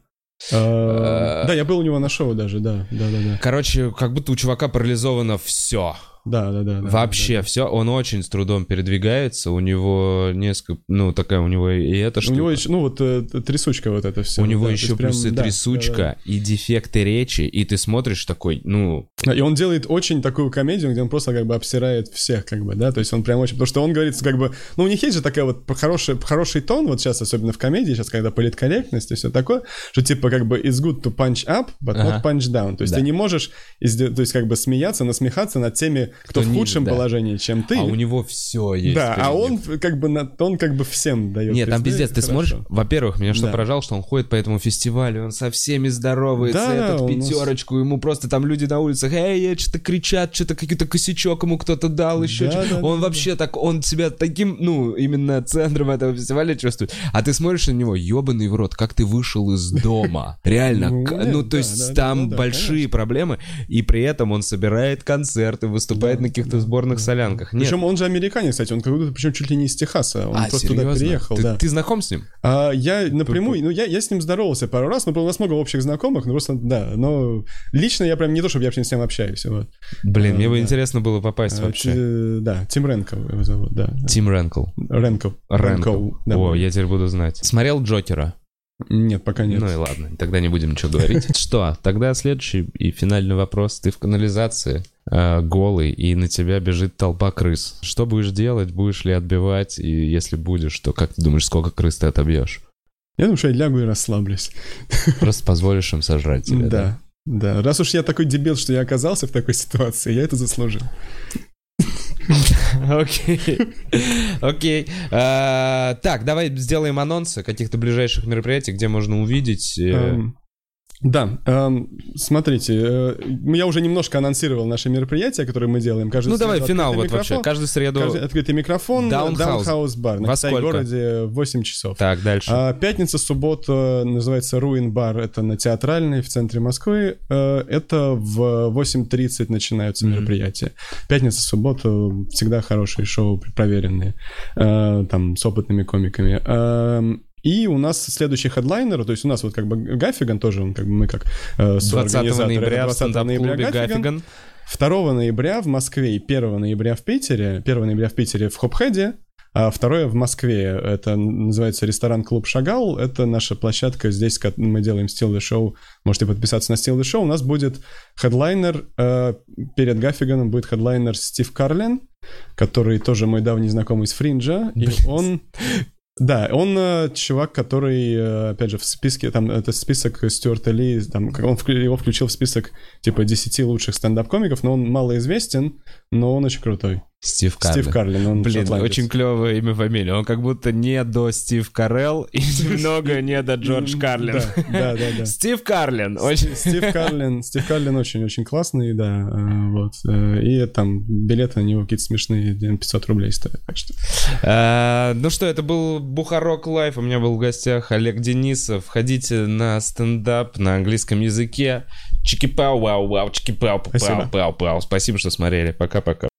А, А. Да, я был у него на шоу даже, да, да, да, да. Короче, как будто у чувака парализовано все. Да, да, да. Вообще да, да. все, он очень с трудом передвигается, у него несколько, ну такая у него и эта штука. У него еще, ну вот э, трясучка вот это все. У него да, еще плюс и да, трясучка, да, да. и дефекты речи, и ты смотришь такой, ну... И он делает очень такую комедию, где он просто как бы обсирает всех, как бы, да, то есть он прям очень... Потому что он говорит, как бы... Ну, у них есть же такая вот хороший, хороший тон, вот сейчас, особенно в комедии, сейчас, когда политкорректность и все такое, что типа как бы it's good to punch up, but Ага. not punch down. То есть Да. ты не можешь, то есть как бы смеяться, насмехаться над теми, кто, Кто в худшем да. положении, чем ты. А у него все есть. да, а он как бы, на, он как бы всем дает. Нет, там пиздец, ты это смотришь, во-первых, меня что Да. поражало, что он ходит по этому фестивалю, он со всеми здоровается, Да, этот у нас- пятерочку, ему просто там люди на улицах, эй, что-то кричат, что-то какой-то косячок ему кто-то дал, еще Да, да, Он да, вообще так, он себя таким, ну, именно центром этого фестиваля чувствует. А ты смотришь на него, ебаный в рот, как ты вышел из дома. Реально, Ну, ну, то да, есть да, да, там да, да, большие проблемы, и при этом он собирает концерты, выступает на каких-то сборных солянках. Нет. Причем он же американец, кстати, он как будто причем чуть ли не из Техаса, он а, просто туда серьезно? приехал, ты, да. ты знаком с ним? А, я напрямую, ну я, я с ним здоровался пару раз, но у нас много общих знакомых, ну просто, да, но лично я прям не то, чтобы я вообще с ним общаюсь, вот. Блин, А, мне бы да. интересно было попасть А, вообще. Ти- Да, Тим Ренко его зовут, да. Тим Ренкл. Ренко. Ренко. да. О, я теперь буду знать. Смотрел Джокера? Нет, пока нет. Ну и ладно, тогда не будем ничего говорить. Что, тогда следующий и финальный вопрос. Ты в канализации, э, голый, и на тебя бежит толпа крыс. Что будешь делать? Будешь ли отбивать? И если будешь, то как ты думаешь, сколько крыс ты отобьешь? Я думаю, что я лягу и расслаблюсь. Просто позволишь им сожрать тебя, да? Да, да. Раз уж я такой дебил, что я оказался в такой ситуации, я это заслужил. Окей. Окей. А, Так, давай сделаем анонсы каких-то ближайших мероприятий, где можно увидеть. Э, Да, эм, смотрите, э, я уже немножко анонсировал наши мероприятия, которые мы делаем. Каждую Ну давай финал вот вообще. Каждую среду. Каждый открытый микрофон. Даунхаус. Бар. На Во Китай сколько? городе в 8 часов. Так, дальше. А, пятница, суббота называется Руин бар. Это на Театральной в центре Москвы. Э, Это в 8.30 начинаются Мгм. мероприятия. Пятница, суббота всегда хорошие шоу, проверенные. э, Там с опытными комиками. Эм, И у нас следующий хедлайнер, то есть у нас вот как бы Гаффиган тоже, он как бы мы как э, 20 соорганизаторы. Это ноября в 20 ноября стендап-клубе Гаффиган. 2 ноября в Москве и 1 ноября в Питере. 1 ноября в Питере в Хопхеде, а второе в Москве. Это называется ресторан-клуб «Шагал». Это наша площадка. Здесь мы делаем Still the Show. Можете подписаться на Still the Show. У нас будет хедлайнер. э, перед Гаффиганом будет хедлайнер Стив Карлин, который тоже мой давний знакомый из Фринджа. И он... Да, он э, чувак, который, э, опять же, в списке, там, это список Стюарта Ли, там, он вклю- его включил в список, типа, 10 лучших стендап-комиков, но он малоизвестен, но он очень крутой. Стив Карлин. Стив Карлин, он Блин, шотландец. очень клевое имя фамилия. Он как будто не до Стив Карелл и немного не до Джордж Карлин. Да, да, да. Стив Карлин. Стив Карлин, Стив Карлин очень-очень классный, да, э, вот. э, И там билеты на него какие-то смешные, 500 рублей стоят, так что... А, Ну что, это был Бухарог Лайв. У меня был в гостях Олег Денисов. Ходите на стендап на английском языке. Чики-пау, вау, вау, чики-пау, пау, пау, пау. Спасибо, что смотрели. Пока-пока.